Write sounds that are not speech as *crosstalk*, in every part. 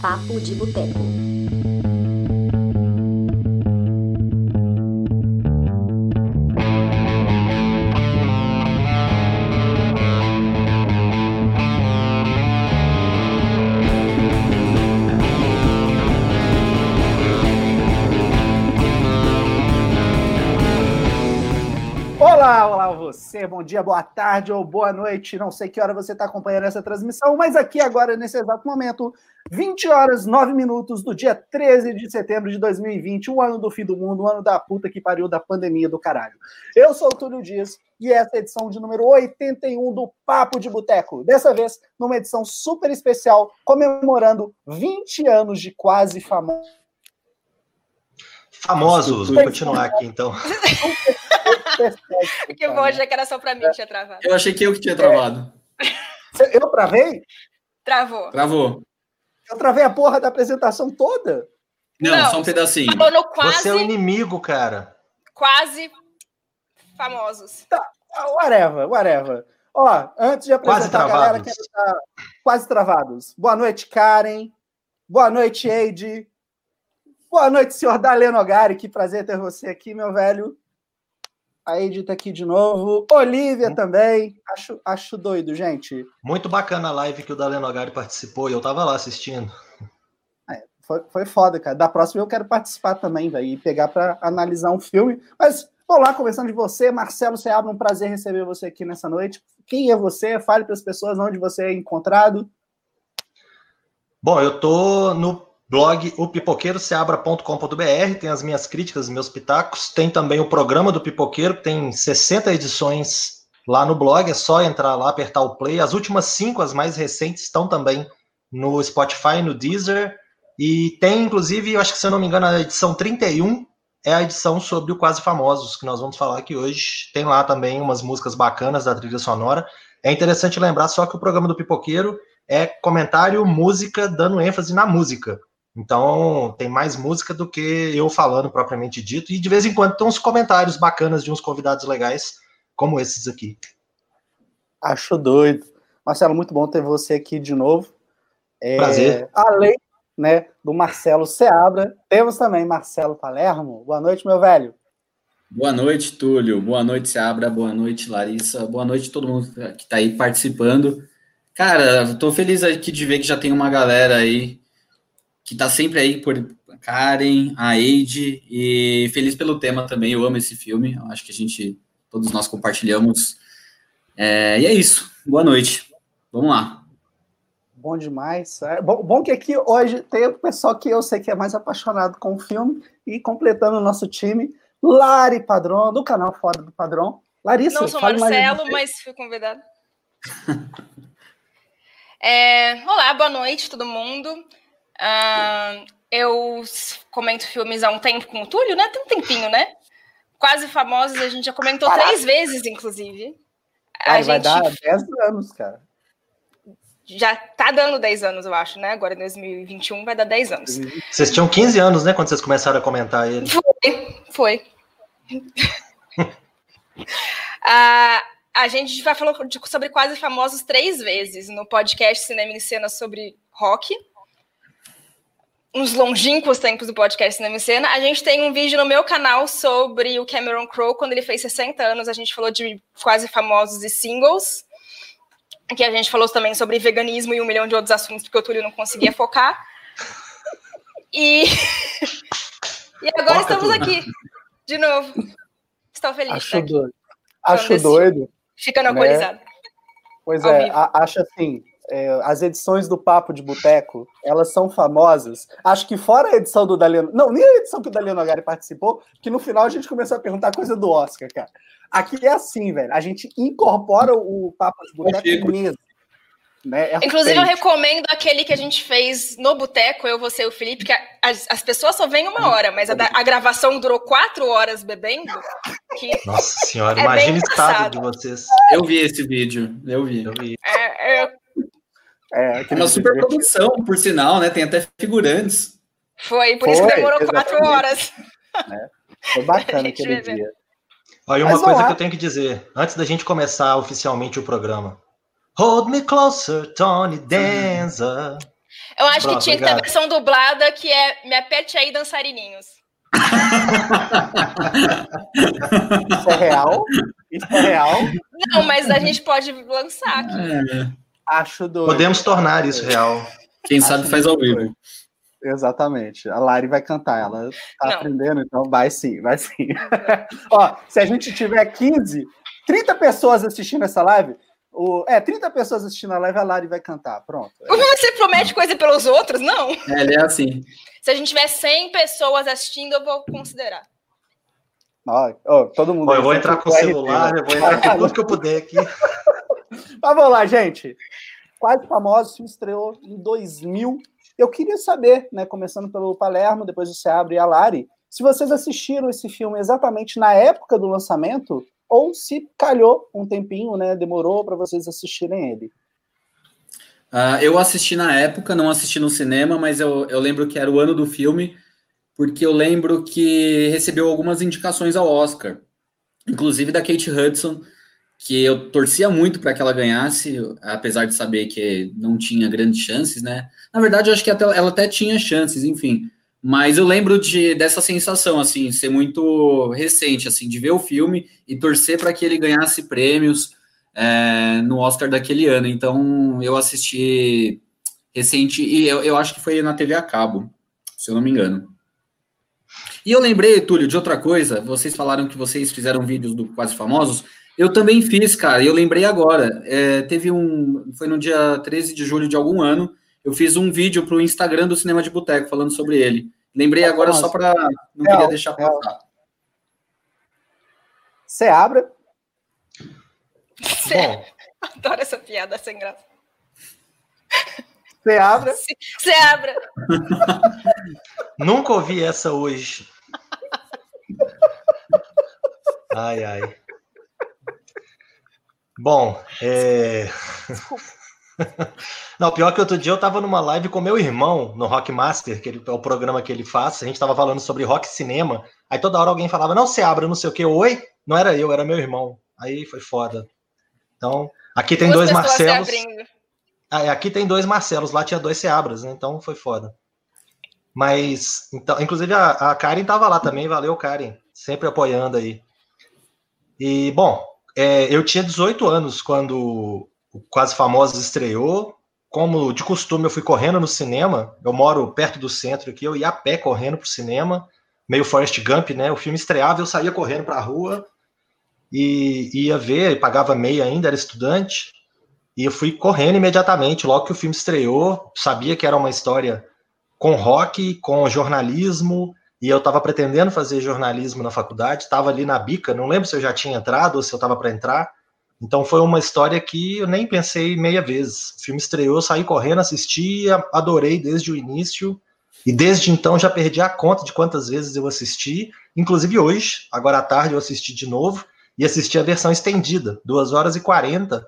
Papo de Boteco. Boa tarde ou boa noite. Não sei que hora você está acompanhando essa transmissão, mas aqui agora, nesse exato momento, 20 horas 9 minutos do dia 13 de setembro de 2020, um ano do fim do mundo, um ano da puta que pariu da pandemia do caralho. Eu sou o Túlio Dias e essa é a edição de número 81 do Papo de Boteco. Dessa vez, numa edição super especial, comemorando 20 anos de quase famoso. Famosos, vou continuar aqui então. *laughs* que bom, achei que era só pra mim que tinha travado. Eu achei que eu que tinha travado. Eu travei? Travou. Travou. Eu travei a porra da apresentação toda? Não, Não, só um pedacinho. Quase, Você é o inimigo, cara. quase famosos. Ah, Whatever, whatever. Ó, antes de Quase apresentar a galera, travados. quero estar quase travados. Boa noite, Karen. Boa noite, Eide. Boa noite, senhor Daleno Gari. Que prazer ter você aqui, meu velho. A Eide tá aqui de novo. Olivia também. Acho, acho doido, gente. Muito bacana a live que o Daleno Gari participou e eu tava lá assistindo. Foi, foi foda, cara. Da próxima eu quero participar também, velho, e pegar para analisar um filme. Mas, vamos lá, começando de você, Marcelo Seabra, um prazer receber você aqui nessa noite. Quem é você? Fale para as pessoas onde você é encontrado. Bom, eu tô no blog opipoqueiroseabra.com.br, tem as minhas críticas, meus pitacos, tem também o programa do Pipoqueiro, que tem 60 edições lá no blog, é só entrar lá, apertar o play. As últimas cinco, as mais recentes, estão também no Spotify, no Deezer, e tem, inclusive, eu acho que se eu não me engano, a edição 31 é a edição sobre o Quase Famosos, que nós vamos falar aqui hoje. Tem lá também umas músicas bacanas da trilha sonora. É interessante lembrar só que o programa do Pipoqueiro é comentário, música, dando ênfase na música. Então, tem mais música do que eu falando propriamente dito. E de vez em quando tem uns comentários bacanas de uns convidados legais, como esses aqui. Acho doido. Marcelo, muito bom ter você aqui de novo. É, Prazer. Além né, do Marcelo Seabra, temos também Marcelo Palermo. Boa noite, meu velho. Boa noite, Túlio. Boa noite, Seabra. Boa noite, Larissa. Boa noite todo mundo que está aí participando. Cara, estou feliz aqui de ver que já tem uma galera aí que está sempre aí por Karen, a Eide, e feliz pelo tema também. Eu amo esse filme. Eu acho que a gente, todos nós compartilhamos. É, e é isso. Boa noite. Vamos lá. Bom demais. É bom, bom que aqui hoje tem o pessoal que eu sei que é mais apaixonado com o filme e completando o nosso time, Lari Padrão, do canal Fora do Padrão. Larissa, Não sou Marcelo, mas fui convidada. *laughs* É, olá, boa noite, todo mundo. Ah, eu comento filmes há um tempo com o Túlio, né? Tem um tempinho, né? Quase famosos, a gente já comentou três vezes, inclusive. A Ai, vai gente dar 10 anos, cara. já tá dando 10 anos, eu acho, né? Agora em 2021 vai dar 10 anos. Vocês tinham 15 anos, né, quando vocês começaram a comentar ele. Foi. *laughs* Ah, a gente já falou sobre quase famosos três vezes no podcast Cinema em Cena sobre rock. Uns longínquos tempos do podcast Cinema em Cena. A gente tem um vídeo no meu canal sobre o Cameron Crowe, quando ele fez 60 anos. A gente falou de quase famosos e singles. Que a gente falou também sobre veganismo e um milhão de outros assuntos, porque o Túlio não conseguia focar. E, *laughs* e agora estamos aqui, de novo. Estou feliz Acho aqui, doido. Acho doido. ficando né? alcoolizado. Pois Ao é, vivo. acho assim, é, as edições do Papo de Boteco, elas são famosas. Acho que fora a edição do Daliano, não, nem a edição que o Daliano Nogari participou, que no final a gente começou a perguntar coisa do Oscar, cara. Aqui é assim, velho, a gente incorpora o Papo de Boteco mesmo. Né? É Inclusive, eu recomendo aquele que a gente fez no Boteco, eu, você e o Felipe, que as, as pessoas só vêm uma hora, mas a, da- a gravação durou quatro horas bebendo. Que Nossa senhora, É imagina o estado de vocês. Eu vi esse vídeo. Eu vi. Eu vi. é, é, É, É uma super produção, por sinal, né? Tem até figurantes. foi, por isso que Foi, demorou quatro exatamente. horas. Foi bacana *laughs* aquele dia. Olha, uma Mas coisa que eu tenho que dizer, antes da gente começar oficialmente o programa. Hold me closer, Tony Danza. Eu acho Pronto, que tinha obrigado. que ter a versão dublada que é Me aperte aí, dançarininhos. Isso é real? Isso é real? Não, mas a gente pode lançar aqui. É. Acho doido. Podemos tornar isso real. Quem Acho sabe faz ao vivo. Exatamente. A Lari vai cantar, ela tá Não. aprendendo, então vai sim, vai sim. *laughs* Ó, se a gente tiver 15, 30 pessoas assistindo essa live, o, é, 30 pessoas assistindo a live, a Lari vai cantar. Pronto. É. Você promete coisa pelos outros? Não. É, ele é assim. Se a gente tiver 100 pessoas assistindo, eu vou considerar. Ó, ó todo mundo. eu vou entrar com o celular, eu vou entrar com tudo que eu puder aqui. *laughs* Mas vamos lá, gente. Quase Famosos se estreou em 2000. Eu queria saber, né, começando pelo Palermo, depois você abre a Lari, se vocês assistiram esse filme exatamente na época do lançamento ou se calhou um tempinho, né, demorou para vocês assistirem ele. Uh, eu assisti na época, não assisti no cinema, mas eu, eu lembro que era o ano do filme, porque eu lembro que recebeu algumas indicações ao Oscar, inclusive da Kate Hudson, que eu torcia muito para que ela ganhasse, apesar de saber que não tinha grandes chances, né? Na verdade, eu acho que até, ela até tinha chances, enfim. Mas eu lembro de, dessa sensação, assim, ser muito recente, assim, de ver o filme e torcer para que ele ganhasse prêmios é, no Oscar daquele ano. Então, eu assisti recente, e eu, eu acho que foi na TV a cabo, se eu não me engano. E eu lembrei, Túlio, de outra coisa. Vocês falaram que vocês fizeram vídeos do Quase Famosos. Eu também fiz, cara, e eu lembrei agora. É, teve um. Foi no dia 13 de julho de algum ano. Eu fiz um vídeo para o Instagram do Cinema de Boteco falando sobre ele. Lembrei agora só para. Não queria deixar passar. Você abre. Bom. *laughs* Adoro essa piada sem graça. Você abre. Você abre. *laughs* Nunca ouvi essa hoje. Ai, ai. Bom, é... *laughs* Não, pior que outro dia eu tava numa live com meu irmão no Rock Master, que ele, é o programa que ele faz. A gente tava falando sobre rock cinema. Aí toda hora alguém falava, não, se abre, não sei o que. Oi? Não era eu, era meu irmão. Aí foi foda. Então, aqui tem Duas dois Marcelos. Ah, é, aqui tem dois Marcelos, lá tinha dois Seabras, né? Então foi foda. Mas, então, inclusive a, a Karen tava lá também, valeu, Karen. Sempre apoiando aí. E, bom, é, eu tinha 18 anos quando o Quase Famosos estreou. Como de costume, eu fui correndo no cinema. Eu moro perto do centro aqui, eu ia a pé correndo pro cinema, meio Forrest Gump, né? O filme estreava, eu saía correndo pra rua e ia ver, pagava meia ainda, era estudante. E eu fui correndo imediatamente, logo que o filme estreou. Sabia que era uma história com rock, com jornalismo, e eu estava pretendendo fazer jornalismo na faculdade, estava ali na bica, não lembro se eu já tinha entrado ou se eu estava para entrar. Então foi uma história que eu nem pensei meia vez. O filme estreou, saí correndo, assisti, adorei desde o início. E desde então já perdi a conta de quantas vezes eu assisti. Inclusive hoje, agora à tarde, eu assisti de novo e assisti a versão estendida, 2 horas e 40.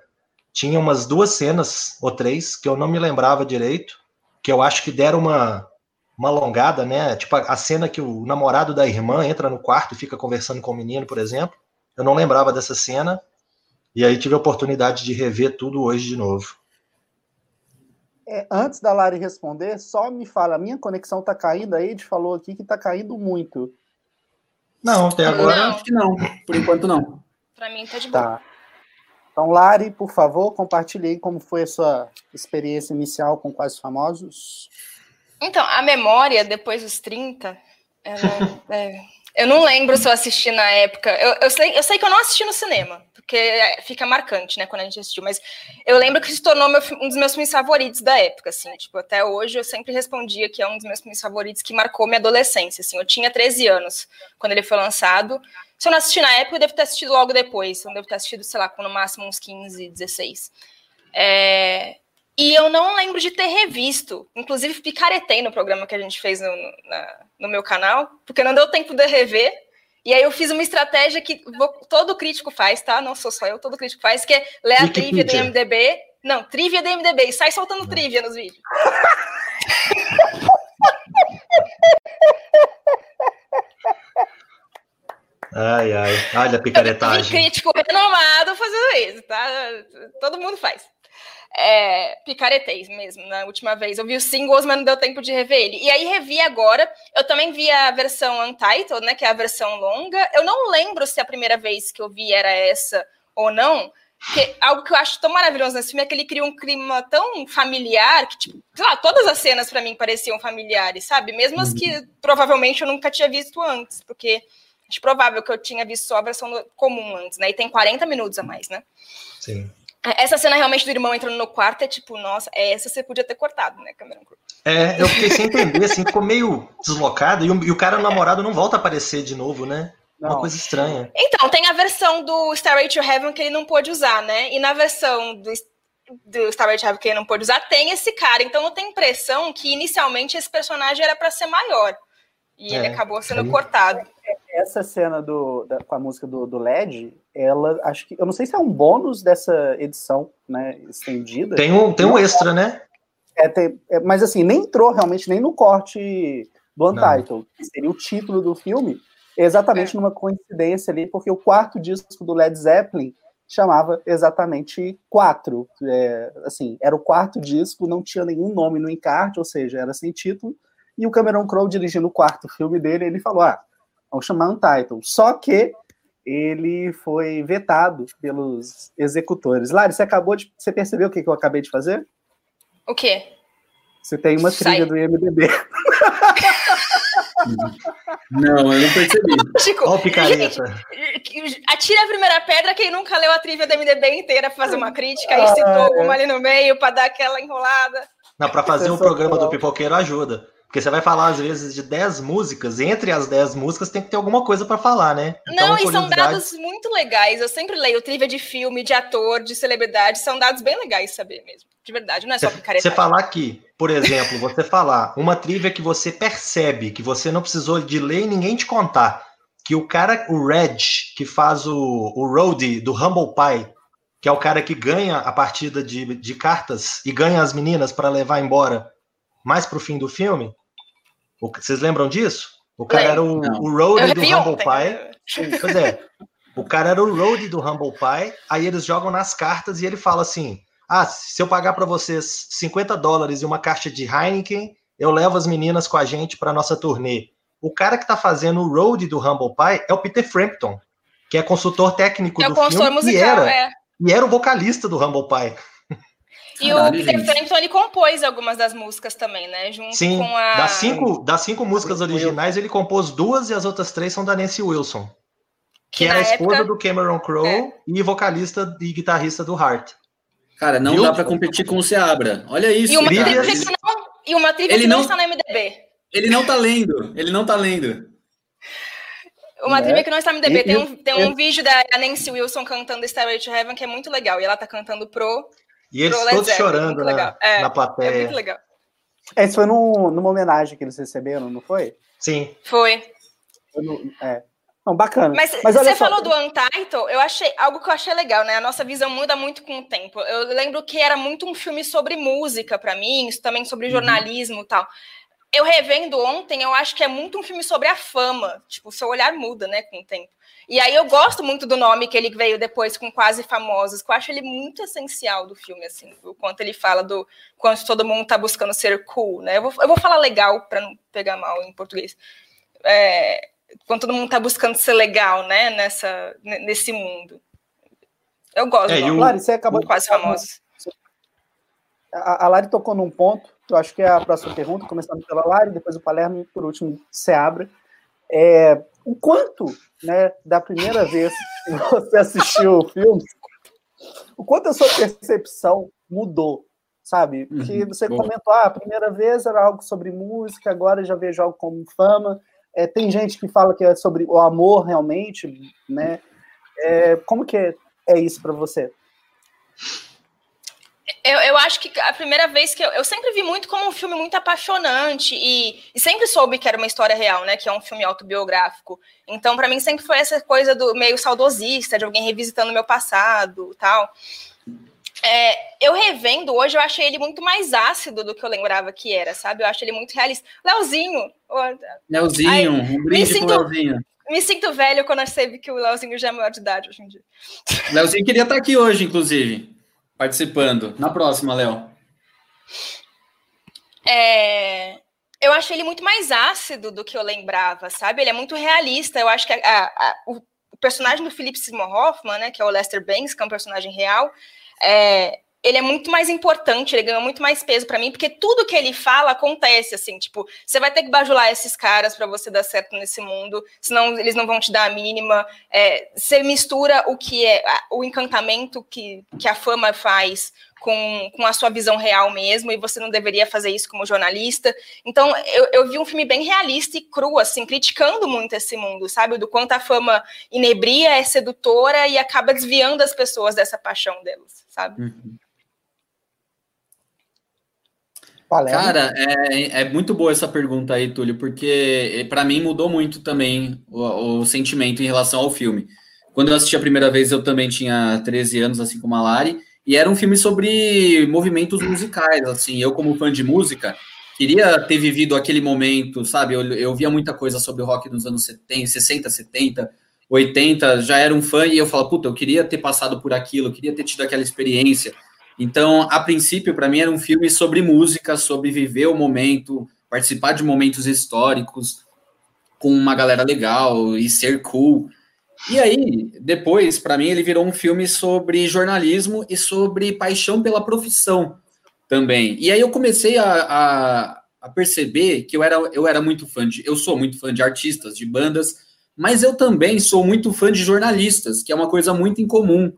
Tinha umas duas cenas ou três que eu não me lembrava direito, que eu acho que deram uma, uma alongada, né? Tipo a cena que o namorado da irmã entra no quarto e fica conversando com o menino, por exemplo. Eu não lembrava dessa cena. E aí tive a oportunidade de rever tudo hoje de novo. É, antes da Lari responder, só me fala, a minha conexão tá caindo, a Ed falou aqui que tá caindo muito. Não, até agora não. acho que não. Por enquanto não. Para mim tá de boa. Tá. Então, Lari, por favor, compartilhe aí como foi a sua experiência inicial com Quais Famosos. Então, a memória depois dos 30, ela, *laughs* é, eu não lembro se eu assisti na época. Eu, eu, sei, eu sei que eu não assisti no cinema, porque é, fica marcante, né, quando a gente assistiu. Mas eu lembro que se tornou meu, um dos meus filmes favoritos da época, assim. Tipo, até hoje eu sempre respondia que é um dos meus filmes favoritos que marcou minha adolescência, assim. Eu tinha 13 anos quando ele foi lançado. Se eu não assisti na época, eu devo ter assistido logo depois. Eu devo ter assistido, sei lá, com no máximo uns 15, 16. É, e eu não lembro de ter revisto. Inclusive, picaretei no programa que a gente fez no, na, no meu canal, porque não deu tempo de rever. E aí eu fiz uma estratégia que todo crítico faz, tá? Não sou só eu, todo crítico faz, que é ler a trivia do MDB. Não, trivia do MDB e sai soltando não. trivia nos vídeos. Ai, ai, olha a picaretagem. Um crítico renomado fazendo isso, tá? Todo mundo faz. É, picaretei mesmo na última vez. Eu vi os singles, mas não deu tempo de rever ele. E aí revi agora. Eu também vi a versão Untitled, né? Que é a versão longa. Eu não lembro se a primeira vez que eu vi era essa ou não. Que algo que eu acho tão maravilhoso nesse filme é que ele cria um clima tão familiar que, tipo, sei lá, todas as cenas para mim pareciam familiares, sabe? Mesmo as que uhum. provavelmente eu nunca tinha visto antes, porque é provável que eu tinha visto só a versão comum antes, né? E tem 40 minutos a mais, né? Sim. Essa cena realmente do irmão entrando no quarto é tipo, nossa, essa você podia ter cortado, né, Cameron Crowe? É, eu fiquei sem entender, assim, ficou meio deslocado e o, e o cara, o namorado, não volta a aparecer de novo, né? Não. Uma coisa estranha. Então, tem a versão do Starway to Heaven que ele não pôde usar, né? E na versão do, do Starway to Heaven que ele não pôde usar, tem esse cara. Então, eu tenho impressão que inicialmente esse personagem era para ser maior. E é, ele acabou sendo aí... cortado. Essa cena do, da, com a música do, do LED, ela acho que. Eu não sei se é um bônus dessa edição, né? Estendida. Tem um, tem um extra, né? É, tem, é, mas assim, nem entrou realmente nem no corte do Untitled, que seria o título do filme, exatamente é. numa coincidência ali, porque o quarto disco do Led Zeppelin chamava exatamente quatro. É, assim, era o quarto disco, não tinha nenhum nome no encarte, ou seja, era sem título. E o Cameron Crowe, dirigindo o quarto filme dele, ele falou: ah, vamos chamar Untitled. Só que ele foi vetado pelos executores. Lari, você acabou de. Você percebeu o que, eu acabei de fazer? O quê? Você tem uma trilha Sai. do IMDB. *laughs* Não, eu não percebi. Chico, Olha o picareta. Atira a primeira pedra quem nunca leu a trilha do MDB inteira para fazer uma crítica e citou ah, é. uma ali no meio para dar aquela enrolada. Não, para fazer um programa do Pipoqueiro ajuda. Porque você vai falar, às vezes, de 10 músicas, entre as 10 músicas tem que ter alguma coisa para falar, né? Então, Não, e são dados muito legais. Eu sempre leio trivia de filme, de ator, de celebridade, são dados bem legais saber mesmo. De verdade, não é só picareta. Você falar aqui, por exemplo, você falar uma trivia que você percebe, que você não precisou de ler e ninguém te contar, que o cara, o Reg, que faz o, o roadie do Humble Pie, que é o cara que ganha a partida de, de cartas e ganha as meninas para levar embora mais pro fim do filme. O, vocês lembram disso? O cara era o, o road do Humble Pie. Pois é. O cara era o road do Humble Pie. Aí eles jogam nas cartas e ele fala assim: Ah, se eu pagar para vocês 50 dólares e uma caixa de Heineken, eu levo as meninas com a gente para nossa turnê. O cara que tá fazendo o road do Humble Pie é o Peter Frampton, que é consultor técnico é do filme musical, e era, é. e era o vocalista do Humble Pie. E Caralho, o Peter Frampton, ele compôs algumas das músicas também, né? Junto Sim, com a... das cinco, das cinco músicas originais, ele compôs duas e as outras três são da Nancy Wilson. Que, que era a esposa época... do Cameron Crowe é. e vocalista e guitarrista do Heart. Cara, não Viu? dá para competir com o Seabra. Olha isso. E uma trilha que não, e uma trilha ele que não, está no MDB. Ele não tá lendo. Ele não tá lendo. Uma trilha que não está no MDB. Tem um, tem um vídeo da Nancy Wilson cantando Stairway to Heaven que é muito legal. E ela tá cantando pro e eles todos Zeppelin, chorando na, é, na plateia. É muito legal. Esse foi no, numa homenagem que eles receberam, não foi? Sim. Foi. foi no, é. Não, bacana. Mas, Mas você só... falou do Untitled, eu achei algo que eu achei legal, né? A nossa visão muda muito com o tempo. Eu lembro que era muito um filme sobre música para mim, isso também sobre uhum. jornalismo e tal. Eu revendo ontem, eu acho que é muito um filme sobre a fama. Tipo, o seu olhar muda, né, com o tempo. E aí eu gosto muito do nome que ele veio depois com Quase Famosos, que eu acho ele muito essencial do filme, assim, o quanto ele fala do quanto todo mundo tá buscando ser cool, né? Eu vou, eu vou falar legal para não pegar mal em português. É, quando todo mundo tá buscando ser legal, né, nessa, nesse mundo. Eu gosto é, do nome. Lari, você acabou Quase de... Famosos. A, a Lari tocou num ponto, que eu acho que é a próxima pergunta, começando pela Lari, depois o Palermo e por último se abre. É, o quanto, né, da primeira vez que você assistiu o filme, o quanto a sua percepção mudou, sabe? Porque uhum, você comentou, ah, a primeira vez era algo sobre música, agora já vejo algo como fama. É, tem gente que fala que é sobre o amor realmente, né? É, como que é, é isso para você? Eu, eu acho que a primeira vez que eu, eu sempre vi muito como um filme muito apaixonante e, e, sempre soube que era uma história real, né? Que é um filme autobiográfico. Então, para mim, sempre foi essa coisa do meio saudosista, de alguém revisitando o meu passado tal. É, eu revendo hoje, eu achei ele muito mais ácido do que eu lembrava que era, sabe? Eu acho ele muito realista. Leozinho! Leozinho, Ai, um brinde sinto, Leozinho. Me sinto velho quando eu sei que o Leozinho já é maior de idade hoje em dia. Leozinho queria estar aqui hoje, inclusive. Participando. Na próxima, Léo. É, eu acho ele muito mais ácido do que eu lembrava, sabe? Ele é muito realista. Eu acho que a, a, o, personagem do Philip Seymour Hoffman, né, que é o Lester Banks, que é um personagem real, é, ele é muito mais importante, ele ganhou muito mais peso para mim, porque tudo que ele fala acontece, assim, tipo, você vai ter que bajular esses caras para você dar certo nesse mundo, senão eles não vão te dar a mínima. É, você mistura o que é o encantamento que, que a fama faz com, com a sua visão real mesmo, e você não deveria fazer isso como jornalista. Então, eu, eu vi um filme bem realista e cru, assim, criticando muito esse mundo, sabe? Do quanto a fama inebria, é sedutora e acaba desviando as pessoas dessa paixão delas, sabe? Uhum. Cara, é, é muito boa essa pergunta aí, Túlio, porque eh, para mim mudou muito também o, o, sentimento em relação ao filme. Quando eu assisti a primeira vez, eu também tinha 13 anos, assim como a Lari, e era um filme sobre movimentos musicais, assim, eu como fã de música, queria ter vivido aquele momento, sabe, eu, eu via muita coisa sobre o rock nos anos 70, 60, 70, 80, já era um fã e eu falava, puta, eu queria ter passado por aquilo, eu queria ter tido aquela experiência, então, a princípio, para mim, era um filme sobre música, sobre viver o momento, participar de momentos históricos com uma galera legal e ser cool. E aí, depois, para mim, ele virou um filme sobre jornalismo e sobre paixão pela profissão também. E aí eu comecei a, a, a perceber que eu era, eu era muito fã de. Eu sou muito fã de artistas, de bandas, mas eu também sou muito fã de jornalistas, que é uma coisa muito incomum.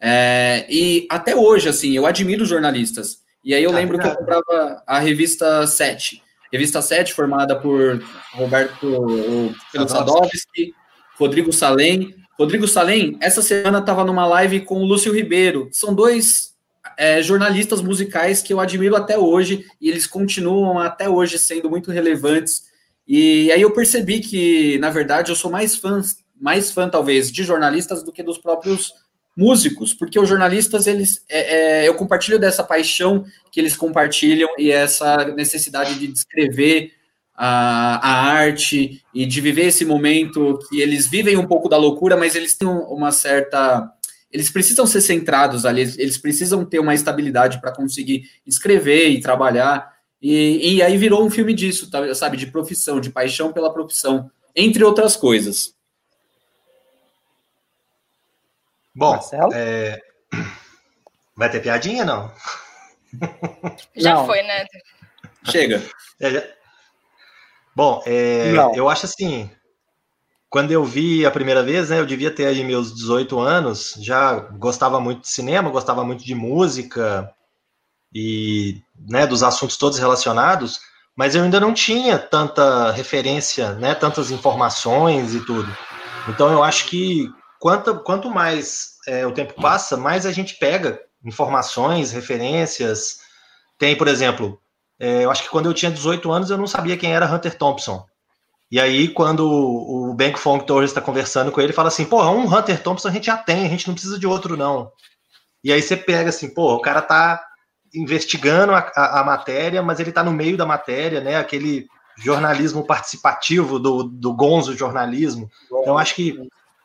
É, e até hoje, assim, eu admiro jornalistas. E aí eu ah, lembro que eu comprava a revista 7. Revista 7, formada por Roberto pelo Sadovski, Rodrigo Salem. Rodrigo Salem, essa semana estava numa live com o Lúcio Ribeiro. São dois é, jornalistas musicais que eu admiro até hoje, e eles continuam até hoje sendo muito relevantes. E aí eu percebi que, na verdade, eu sou mais fã, mais fã talvez, de jornalistas do que dos próprios músicos, porque os jornalistas, eles, é, é, eu compartilho dessa paixão que eles compartilham e essa necessidade de descrever a, a arte e de viver esse momento que eles vivem um pouco da loucura, mas eles têm uma certa eles precisam ser centrados ali, eles precisam ter uma estabilidade para conseguir escrever e trabalhar. E, e aí virou um filme disso, tá, sabe, de profissão, de paixão pela profissão, entre outras coisas. Bom, é... vai ter piadinha, não? Já não. foi, né? Chega. É, Bom, é, eu acho assim, quando eu vi a primeira vez, né, eu devia ter aí meus 18 anos, já gostava muito de cinema, gostava muito de música e né, dos assuntos todos relacionados, mas eu ainda não tinha tanta referência, né, tantas informações e tudo. Então eu acho que quanto, quanto mais é, o tempo passa, mais a gente pega informações, referências. Tem, por exemplo, é, eu acho que quando eu tinha 18 anos eu não sabia quem era Hunter Thompson. E aí, quando o Bank Fong Torres está conversando com ele, fala assim: pô, um Hunter Thompson a gente já tem, a gente não precisa de outro, não. E aí você pega assim, pô, o cara tá investigando a, a, a matéria, mas ele tá no meio da matéria, né? Aquele jornalismo participativo do, do gonzo jornalismo. Então, acho que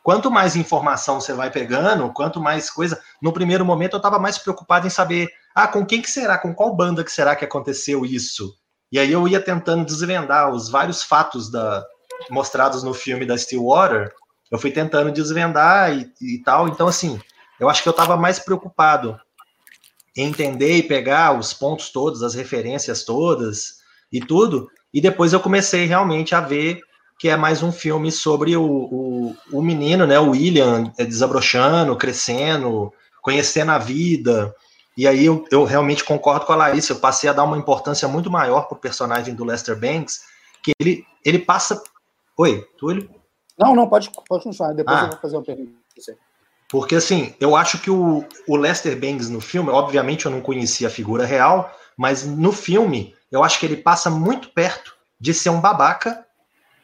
quanto mais informação você vai pegando, quanto mais coisa. No primeiro momento eu estava mais preocupado em saber, ah, com quem que será, com qual banda que será que aconteceu isso? E aí eu ia tentando desvendar os vários fatos da, mostrados no filme da Stillwater, eu fui tentando desvendar e, e tal. Então, assim, eu acho que eu estava mais preocupado em entender e pegar os pontos todos, as referências todas e tudo. E depois eu comecei realmente a ver que é mais um filme sobre o, o, o menino, né, o William, é, desabrochando, crescendo, conhecendo a vida. E aí eu, eu realmente concordo com a Larissa, eu passei a dar uma importância muito maior para o personagem do Lester Banks, que ele, ele passa. Oi, Túlio? Não, não, pode, pode continuar, depois ah, eu vou fazer uma pergunta você. Porque assim, eu acho que o, o Lester Banks no filme, obviamente eu não conhecia a figura real, mas no filme eu acho que ele passa muito perto de ser um babaca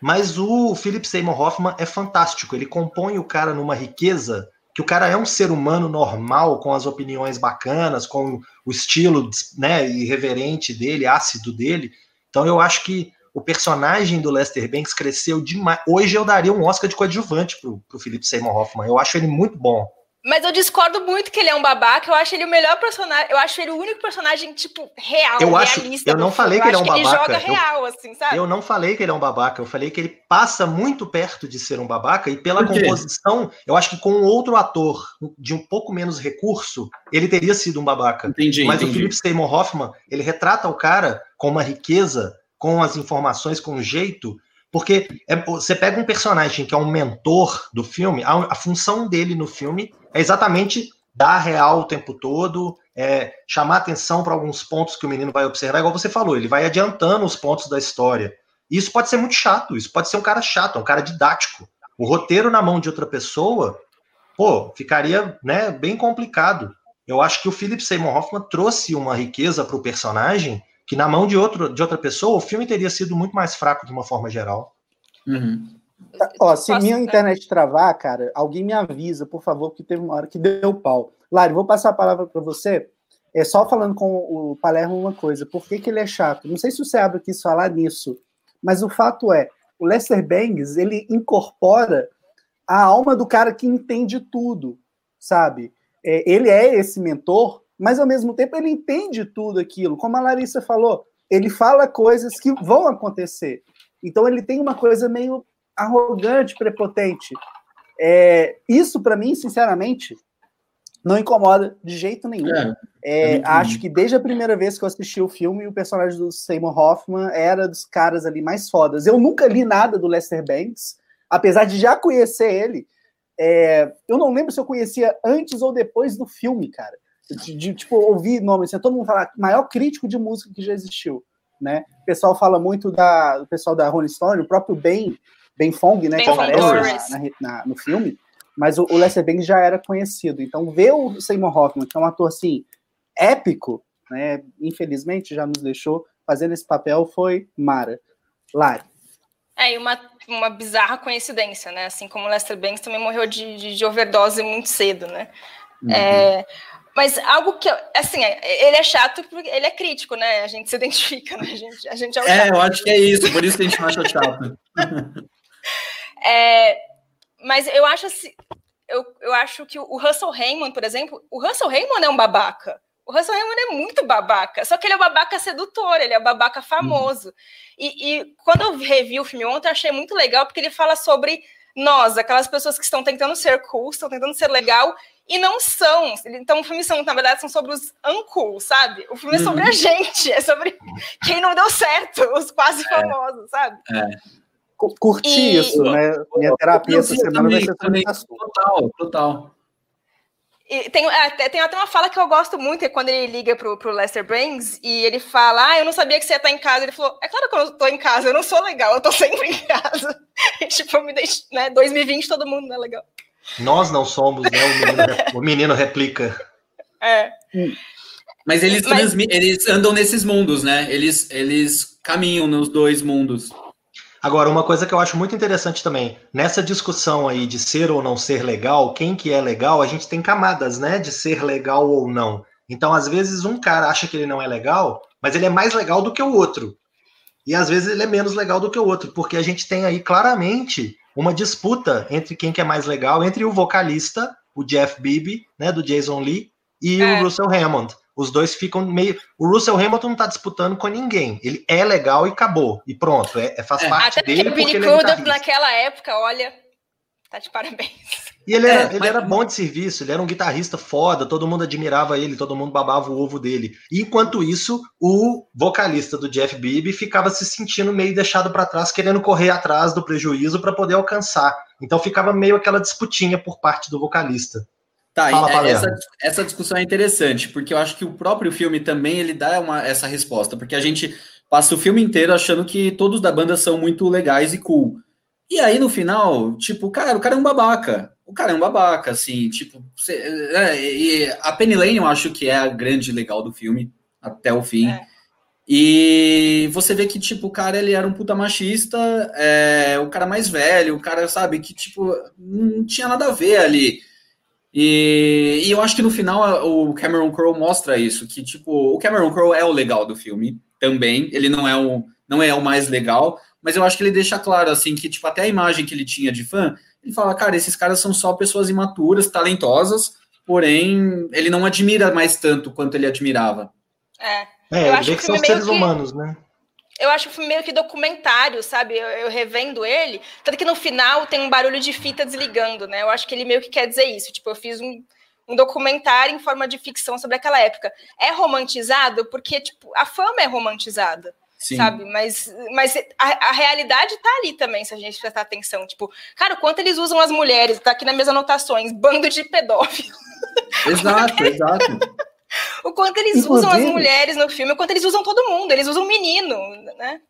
mas o Philip Seymour Hoffman é fantástico. Ele compõe o cara numa riqueza que o cara é um ser humano normal, com as opiniões bacanas, com o estilo né, irreverente dele, ácido dele. Então eu acho que o personagem do Lester Banks cresceu demais. Hoje eu daria um Oscar de coadjuvante pro, pro Philip Seymour Hoffman. Eu acho ele muito bom. Mas eu discordo muito que ele é um babaca. Eu acho ele o melhor personagem. Eu acho ele o único personagem, tipo, real, eu acho, Eu não falei que ele é um babaca. Ele joga real, assim, sabe? Eu não falei que ele é um babaca. Eu falei que ele passa muito perto de ser um babaca. E pela composição, eu acho que com outro ator de um pouco menos recurso, ele teria sido um babaca. Entendi, Mas entendi. o Philip Seymour Hoffman, ele retrata o cara com uma riqueza, com as informações, com um jeito porque é, você pega um personagem que é um mentor do filme, a, a função dele no filme é exatamente dar real o tempo todo, é, chamar atenção para alguns pontos que o menino vai observar, igual você falou, ele vai adiantando os pontos da história. E isso pode ser muito chato, isso pode ser um cara chato, um cara didático. O roteiro na mão de outra pessoa, pô, ficaria né, bem complicado. Eu acho que o Philip Seymour Hoffman trouxe uma riqueza para o personagem que na mão de, outro, de outra pessoa o filme teria sido muito mais fraco de uma forma geral. Uhum. Ó, se minha internet travar, cara, alguém me avisa, por favor, porque teve uma hora que deu pau. Lari, vou passar a palavra para você. É só falando com o Palermo uma coisa. Por que, que ele é chato? Não sei se o Seabra quis falar nisso, mas o fato é, o Lester Bangs, ele incorpora a alma do cara que entende tudo, sabe? É, ele é esse mentor mas ao mesmo tempo ele entende tudo aquilo. Como a Larissa falou, ele fala coisas que vão acontecer. Então ele tem uma coisa meio arrogante, prepotente. É, isso, para mim, sinceramente, não incomoda de jeito nenhum. É, é, acho que desde a primeira vez que eu assisti o filme, o personagem do Seymour Hoffman era dos caras ali mais fodas. Eu nunca li nada do Lester Banks, apesar de já conhecer ele. É, eu não lembro se eu conhecia antes ou depois do filme, cara de, de tipo, ouvir nomes, assim, todo mundo fala maior crítico de música que já existiu, né? O pessoal fala muito da, do pessoal da Rolling Stone, o próprio Ben, Ben Fong, né, ben que aparece na, na, no filme, mas o, o Lester Bangs já era conhecido. Então, ver o Seymour Hoffman, que é um ator, assim, épico, né, infelizmente já nos deixou, fazendo esse papel foi Mara. Lari. É, e uma, uma bizarra coincidência, né? Assim como o Lester Banks também morreu de, de, de overdose muito cedo, né? Uhum. É, mas algo que, assim, ele é chato porque ele é crítico, né? A gente se identifica, né? A gente, a gente é, é eu acho que é isso, por isso que a gente acha chato. *laughs* é, mas eu acho assim, eu, eu acho que o Russell Raymond, por exemplo, o Russell Raymond é um babaca. O Russell Raymond é muito babaca, só que ele é o babaca sedutor, ele é o babaca famoso. Uhum. E, e quando eu revi o filme ontem, eu achei muito legal, porque ele fala sobre nós, aquelas pessoas que estão tentando ser cool, estão tentando ser legal e não são. Então, o filme são, na verdade, são sobre os uncool, sabe? O filme é sobre uhum. a gente, é sobre *laughs* quem não deu certo, os quase é. famosos, sabe? É. Curti e... isso, né? Minha terapia essa semana também, vai ser sobre Total, total. E tem, é, tem até uma fala que eu gosto muito, é quando ele liga pro, pro Lester Brains e ele fala: Ah, eu não sabia que você ia estar em casa. Ele falou: É claro que eu não tô em casa, eu não sou legal, eu tô sempre em casa. *laughs* E, tipo, me deixa, né? 2020 todo mundo não é legal. Nós não somos, né? O menino, o menino replica. *laughs* É. Mas eles, Mas... eles andam nesses mundos, né? Eles, eles caminham nos dois mundos. Agora, uma coisa que eu acho muito interessante também, nessa discussão aí de ser ou não ser legal, quem que é legal, a gente tem camadas, né, de ser legal ou não. Então, às vezes, um cara acha que ele não é legal, mas ele é mais legal do que o outro. E às vezes ele é menos legal do que o outro, porque a gente tem aí claramente uma disputa entre quem que é mais legal, entre o vocalista, o Jeff Beebe, né, do Jason Lee, e é. o Russell Hammond. Os dois ficam meio. O Russell Hamilton não tá disputando com ninguém. Ele é legal e acabou. E pronto. É, é faz é. parte Até dele. Até o Billy Crudup, naquela época, olha, tá de parabéns. E ele, era, é, ele mas... era bom de serviço, ele era um guitarrista foda, todo mundo admirava ele, todo mundo babava o ovo dele. E enquanto isso, o vocalista do Jeff Beebe ficava se sentindo meio deixado para trás, querendo correr atrás do prejuízo para poder alcançar. Então ficava meio aquela disputinha por parte do vocalista. Tá, Fala, essa, essa discussão é interessante, porque eu acho que o próprio filme também ele dá uma, essa resposta, porque a gente passa o filme inteiro achando que todos da banda são muito legais e cool. E aí, no final, tipo, cara, o cara é um babaca. O cara é um babaca, assim, tipo. Você, é, e a Penny Lane eu acho que é a grande legal do filme, até o fim. É. E você vê que, tipo, o cara, ele era um puta machista, é, o cara mais velho, o cara, sabe, que, tipo, não tinha nada a ver ali. E, e eu acho que no final o Cameron Crowe mostra isso, que, tipo, o Cameron Crowe é o legal do filme, também, ele não é o, não é o mais legal, mas eu acho que ele deixa claro, assim, que, tipo, até a imagem que ele tinha de fã ele fala, cara, esses caras são só pessoas imaturas, talentosas, porém, ele não admira mais tanto quanto ele admirava. É. É, eu acho que são seres que... humanos, né? Eu acho meio que documentário, sabe? Eu, eu, revendo ele, tanto que no final tem um barulho de fita desligando, né? Eu acho que ele meio que quer dizer isso. Tipo, eu fiz um, um documentário em forma de ficção sobre aquela época. É romantizado porque, tipo, a fama é romantizada. Sim. Sabe? Mas, mas a, a, realidade tá ali também, se a gente prestar atenção. Tipo, cara, o quanto eles usam as mulheres, tá aqui nas minhas anotações, bando de pedófilos. Exato, *laughs* exato. O quanto eles Inclusive, usam as mulheres no filme, o quanto eles usam todo mundo, eles usam o menino, né?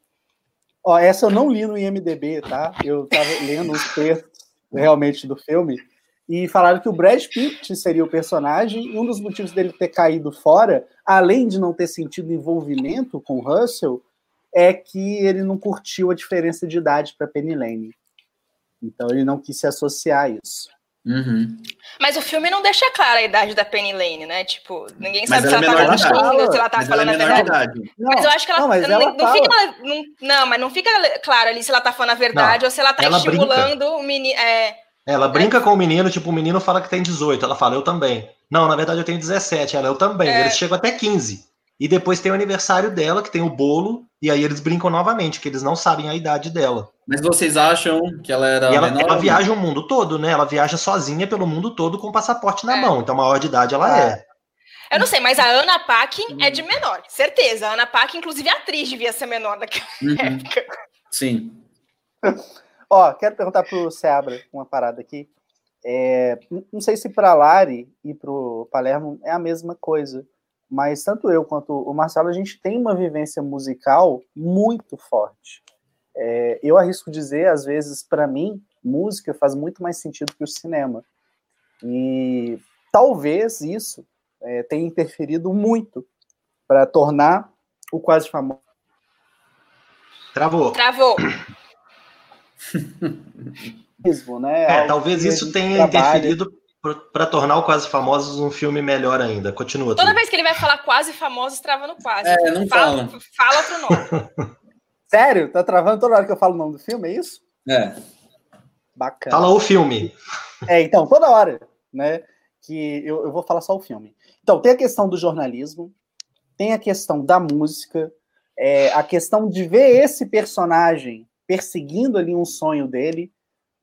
Ó, essa eu não li no IMDB, tá? Eu tava lendo os textos realmente do filme e falaram que o Brad Pitt seria o personagem e um dos motivos dele ter caído fora, além de não ter sentido envolvimento com o Russell, é que ele não curtiu a diferença de idade para Penny Lane. Então ele não quis se associar a isso. Uhum. Mas o filme não deixa clara a idade da Penny Lane, né? Tipo, ninguém sabe se ela, ela tá se ela tá mas falando ela é a verdade. Não, mas eu acho que ela, não, mas ela não, não fica. Não, não, mas não fica claro ali se ela tá falando a verdade ou se ela tá ela estimulando brinca. o menino. É, ela brinca com o menino, tipo, o menino fala que tem 18, ela fala, eu também. Não, na verdade eu tenho 17, ela, eu também. É. Eles chegam até 15. E depois tem o aniversário dela, que tem o bolo, e aí eles brincam novamente, que eles não sabem a idade dela. Mas vocês acham que ela era. E ela, menor, ela viaja o mundo todo, né? Ela viaja sozinha pelo mundo todo com o passaporte na é. mão. Então, maior de idade ela é. é. Eu não sei, mas a Ana Paquin é de menor, certeza. A Ana Paquin, inclusive, a atriz devia ser menor naquela uhum. *laughs* época. Sim. Ó, quero perguntar pro Seabra uma parada aqui. É, não sei se para Lari e para o Palermo é a mesma coisa, mas tanto eu quanto o Marcelo, a gente tem uma vivência musical muito forte. É, eu arrisco dizer, às vezes, para mim, música faz muito mais sentido que o cinema. E talvez isso é, tenha interferido muito para tornar o quase famoso. Travou. Travou. né? É, talvez isso tenha trabalha. interferido para tornar o Quase Famosos um filme melhor ainda. Continua. Toda tudo. vez que ele vai falar Quase Famosos, trava no quase. É, não fala. Fala, fala pro nome. *laughs* Sério? Tá travando toda hora que eu falo o nome do filme, é isso? É. Bacana. Fala o filme. É, então, toda hora, né? Que eu, eu vou falar só o filme. Então, tem a questão do jornalismo, tem a questão da música, é, a questão de ver esse personagem perseguindo ali um sonho dele.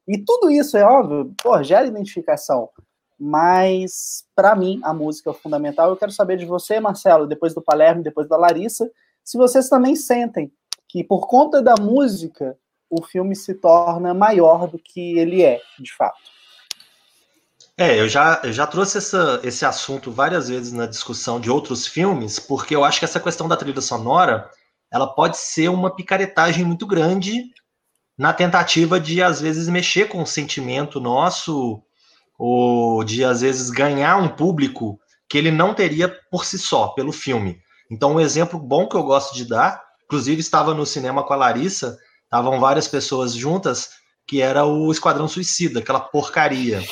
E tudo isso é óbvio, pô, gera identificação mas para mim a música é fundamental. Eu quero saber de você, Marcelo, depois do Palermo, depois da Larissa, se vocês também sentem que por conta da música o filme se torna maior do que ele é, de fato. É, eu já, eu já trouxe essa, esse assunto várias vezes na discussão de outros filmes, porque eu acho que essa questão da trilha sonora ela pode ser uma picaretagem muito grande na tentativa de, às vezes, mexer com o sentimento nosso ou de às vezes ganhar um público que ele não teria por si só, pelo filme. Então, um exemplo bom que eu gosto de dar, inclusive estava no cinema com a Larissa, estavam várias pessoas juntas, que era o Esquadrão Suicida, aquela porcaria,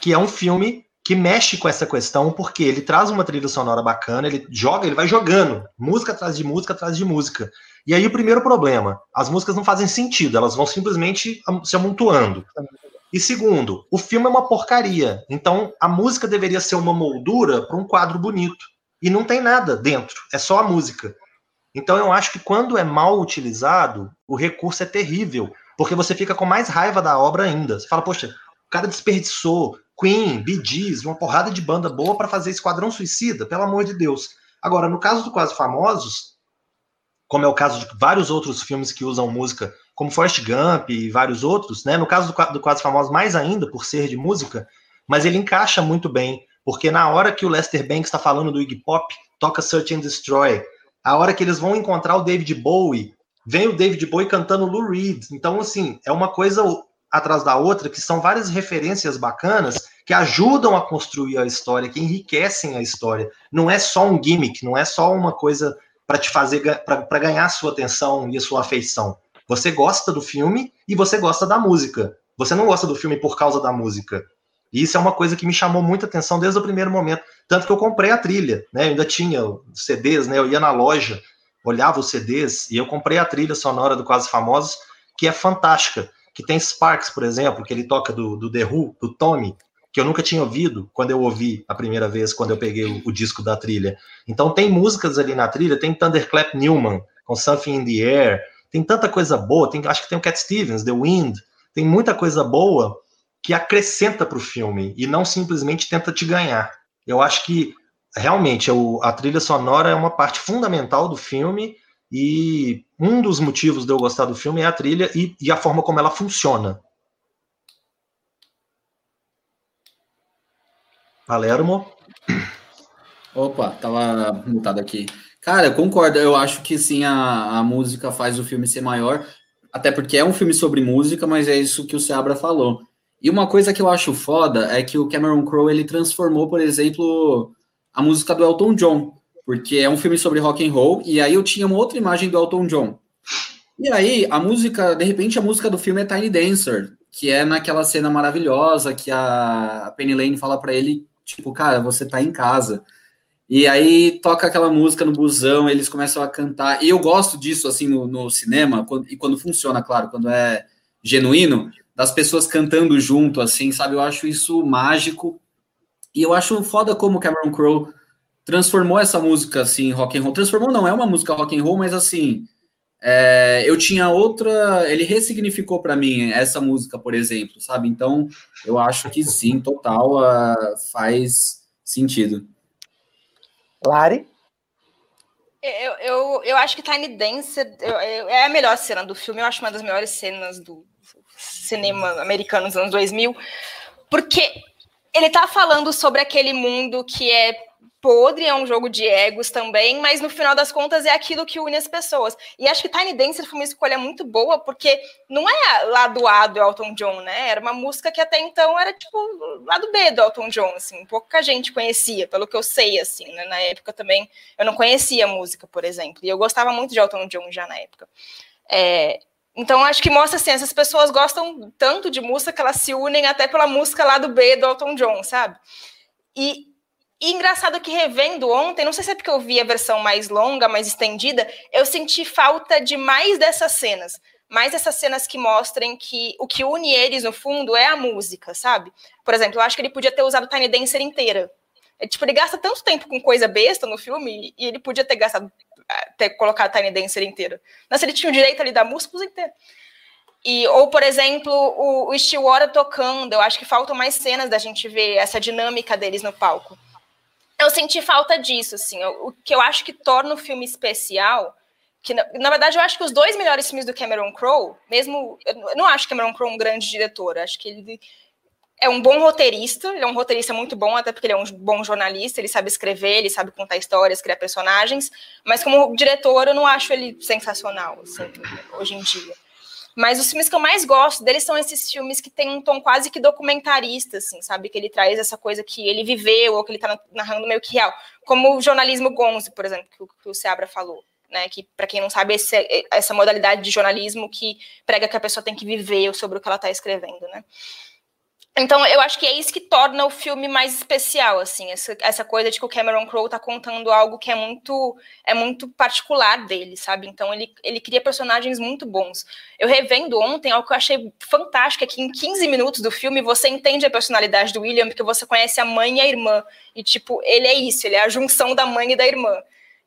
que é um filme que mexe com essa questão, porque ele traz uma trilha sonora bacana, ele joga, ele vai jogando, música atrás de música atrás de música. E aí o primeiro problema, as músicas não fazem sentido, elas vão simplesmente se amontoando. E segundo, o filme é uma porcaria. Então a música deveria ser uma moldura para um quadro bonito. E não tem nada dentro, é só a música. Então eu acho que quando é mal utilizado, o recurso é terrível, porque você fica com mais raiva da obra ainda. Você fala, poxa, o cara desperdiçou Queen, Bee Gees, uma porrada de banda boa para fazer Esquadrão Suicida, pelo amor de Deus. Agora, no caso do Quase Famosos, como é o caso de vários outros filmes que usam música como Forrest Gump e vários outros, né? No caso do, Quase Famosos, mais ainda, por ser de música, mas ele encaixa muito bem, porque na hora que o Lester Banks está falando do Iggy Pop, toca Search and Destroy. A hora que eles vão encontrar o David Bowie, vem o David Bowie cantando Lou Reed. Então, assim, é uma coisa atrás da outra, que são várias referências bacanas que ajudam a construir a história, que enriquecem a história. Não é só um gimmick, não é só uma coisa para te fazer para ganhar a sua atenção e a sua afeição. Você gosta do filme e você gosta da música. Você não gosta do filme por causa da música. E isso é uma coisa que me chamou muita atenção desde o primeiro momento. Tanto que eu comprei a trilha, né? Eu ainda tinha CDs, né? Eu ia na loja, olhava os CDs e eu comprei a trilha sonora do Quase Famosos, que é fantástica. que tem Sparks, por exemplo, que ele toca do, do The Who, do Tommy, que eu nunca tinha ouvido quando eu ouvi a primeira vez, quando eu peguei o, o disco da trilha. Então tem músicas ali na trilha, tem Thunderclap Newman, com Something in the Air, tem tanta coisa boa, tem, acho que tem o Cat Stevens, The Wind, tem muita coisa boa que acrescenta para o filme e não simplesmente tenta te ganhar. Eu acho que realmente a trilha sonora é uma parte fundamental do filme e um dos motivos de eu gostar do filme é a trilha e, e a forma como ela funciona. Palermo. Opa, tava mutado aqui. Cara, eu concordo. Eu acho que sim, a, a música faz o filme ser maior, até porque é um filme sobre música, mas é isso que o Seabra falou. E uma coisa que eu acho foda é que o Cameron Crowe ele transformou, por exemplo, a música do Elton John, porque é um filme sobre rock and roll e aí eu tinha uma outra imagem do Elton John. E aí a música, de repente a música do filme é Tiny Dancer, que é naquela cena maravilhosa que a Penny Lane fala para ele Tipo, cara, você tá em casa. E aí toca aquela música no busão, eles começam a cantar. E eu gosto disso, assim, no, no cinema, quando, e quando funciona, claro, quando é genuíno, das pessoas cantando junto, assim, sabe? Eu acho isso mágico. E eu acho foda como Cameron Crowe transformou essa música, assim, rock and roll. Transformou não, é uma música rock and roll, mas assim, é, eu tinha outra, ele ressignificou para mim essa música, por exemplo, sabe? Então, eu acho que sim, total uh, faz sentido. Lari? Eu, eu, eu acho que Tiny Dancer eu, eu, é a melhor cena do filme, eu acho uma das melhores cenas do cinema americano dos anos 2000, porque ele tá falando sobre aquele mundo que é podre, é um jogo de egos também, mas no final das contas é aquilo que une as pessoas. E acho que Tiny Dancer foi uma escolha muito boa, porque não é lado A do Elton John, né? Era uma música que até então era tipo lado B do Elton John, assim, pouca gente conhecia, pelo que eu sei, assim, né? Na época também eu não conhecia a música, por exemplo, e eu gostava muito de Elton John já na época. É, então, acho que mostra assim, essas pessoas gostam tanto de música que elas se unem até pela música lá do B do Elton John, sabe? E e engraçado que revendo ontem, não sei se é porque eu vi a versão mais longa, mais estendida, eu senti falta de mais dessas cenas. Mais essas cenas que mostrem que o que une eles, no fundo, é a música, sabe? Por exemplo, eu acho que ele podia ter usado Tiny Dancer inteira. É, tipo, ele gasta tanto tempo com coisa besta no filme e ele podia ter gastado, ter colocado Tiny Dancer inteira. Mas ele tinha o direito ali da música inteira. E, ou, por exemplo, o, o tocando, eu acho que faltam mais cenas da gente ver essa dinâmica deles no palco eu senti falta disso, assim. O, que eu acho que torna o filme especial, que na, na, verdade eu acho que os dois melhores filmes do Cameron Crowe, mesmo eu não acho Cameron Crowe um grande diretor, acho que ele é um bom roteirista, ele é um roteirista muito bom, até porque ele é um bom jornalista, ele sabe escrever, ele sabe contar histórias, criar personagens, mas como diretor eu não acho ele sensacional, assim, hoje em dia. Mas os filmes que eu mais gosto deles são esses filmes que têm um tom quase que documentarista, assim, sabe? Que ele traz essa coisa que ele viveu ou que ele tá narrando meio que real. Como o jornalismo Gonzo, por exemplo, que o, que o Seabra falou. Né, que, para quem não sabe, esse, essa modalidade de jornalismo que prega que a pessoa tem que viver sobre o que ela está escrevendo. Né? Então, eu acho que é isso que torna o filme mais especial, assim, essa, essa coisa de que o Cameron Crowe tá contando algo que é muito é muito particular dele, sabe? Então, ele, ele cria personagens muito bons. Eu revendo ontem, algo que eu achei fantástico é que em 15 minutos do filme você entende a personalidade do William, porque você conhece a mãe e a irmã. E, tipo, ele é isso, ele é a junção da mãe e da irmã.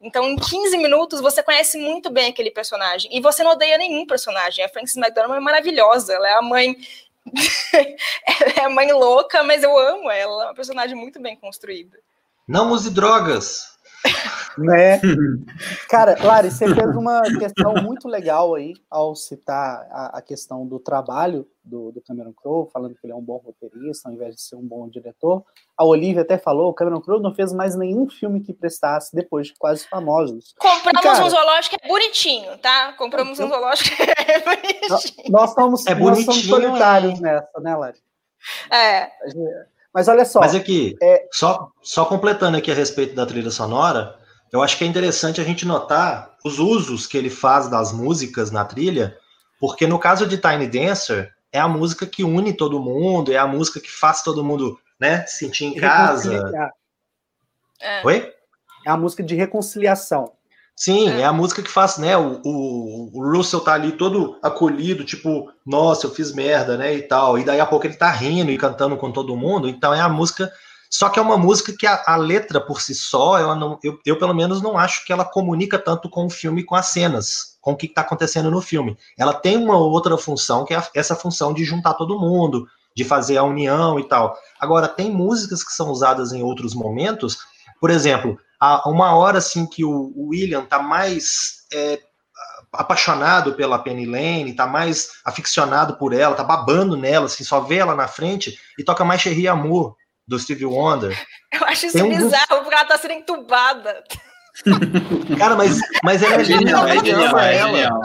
Então, em 15 minutos, você conhece muito bem aquele personagem. E você não odeia nenhum personagem. A Frances McDormand é maravilhosa. Ela é a mãe ela *laughs* é mãe louca, mas eu amo ela. É uma personagem muito bem construída. Não use drogas. Né? *laughs* Cara, Lari, você fez uma questão muito legal aí ao citar a, a questão do trabalho do, do, Cameron Crowe, falando que ele é um bom roteirista, ao invés de ser um bom diretor. A Olivia até falou, o Cameron Crowe não fez mais nenhum filme que prestasse depois de Quase Famosos. Compramos cara, um zoológico é bonitinho, tá? Compramos um zoológico *laughs* é bonitinho. Nós somos, é nós somos solitários é. nessa, né, Lari? É. Mas olha só. Mas aqui, é... só, só completando aqui a respeito da trilha sonora, eu acho que é interessante a gente notar os usos que ele faz das músicas na trilha, porque no caso de Tiny Dancer, é a música que une todo mundo, é a música que faz todo mundo né, se sentir em casa. É. Oi? É a música de reconciliação. Sim, é. é. a música que faz, né? O, o, o, Russell tá ali todo acolhido, tipo, nossa, eu fiz merda, né? E tal. E daí a pouco ele tá rindo e cantando com todo mundo. Então é a música. Só que é uma música que a, a letra por si só, ela não, eu, eu, pelo menos não acho que ela comunica tanto com o filme, com as cenas, com o que está acontecendo no filme. Ela tem uma outra função, que é essa função de juntar todo mundo, de fazer a união e tal. Agora, tem músicas que são usadas em outros momentos, por exemplo, a uma hora assim que o, William tá mais é, apaixonado pela Penny Lane, tá mais aficionado por ela, tá babando nela, assim, só vê ela na frente e toca mais Cherry Amor do Stevie Wonder. *laughs* Eu acho isso um bizarro, dos... porque ela tá sendo entubada. *laughs* Cara, mas, mas ela é, é genial, é genial, é ela.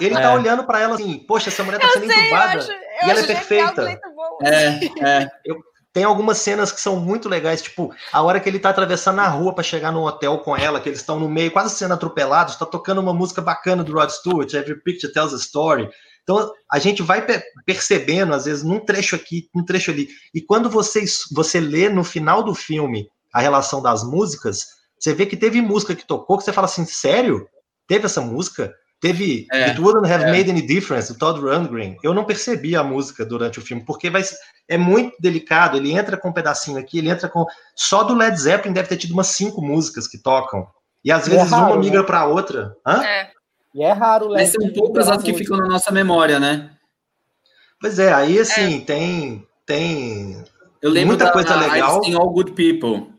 Ele tá é. olhando para ela assim, poxa, essa mulher tá sendo sei, entubada eu acho, eu e ela é perfeita. É, é. Eu, tem algumas cenas que são muito legais, tipo, a hora que ele tá atravessando a rua para chegar no hotel com ela, que eles estão no meio, quase sendo atropelados, tá tocando uma música bacana do Rod Stewart, Every Picture Tells a Story. Então, a gente vai percebendo, às vezes, num trecho aqui, num trecho ali. E quando você, você lê no final do filme a relação das músicas, você vê que teve música que tocou que você fala assim, sério? Teve essa música? Teve é, It Wouldn't Have é. Made Any Difference, do Todd Rundgren. Eu não percebi a música durante o filme, porque vai, é muito delicado. Ele entra com um pedacinho aqui, ele entra com. Só do Led Zeppelin deve ter tido umas cinco músicas que tocam. E às e é vezes é raro, uma migra né? para outra. Hã? É. E é raro o Led Zeppelin. São poucas as que ficam na nossa memória, né? Pois é, aí assim, é. tem. tem Eu lembro muita da, coisa legal. Tem All Good People.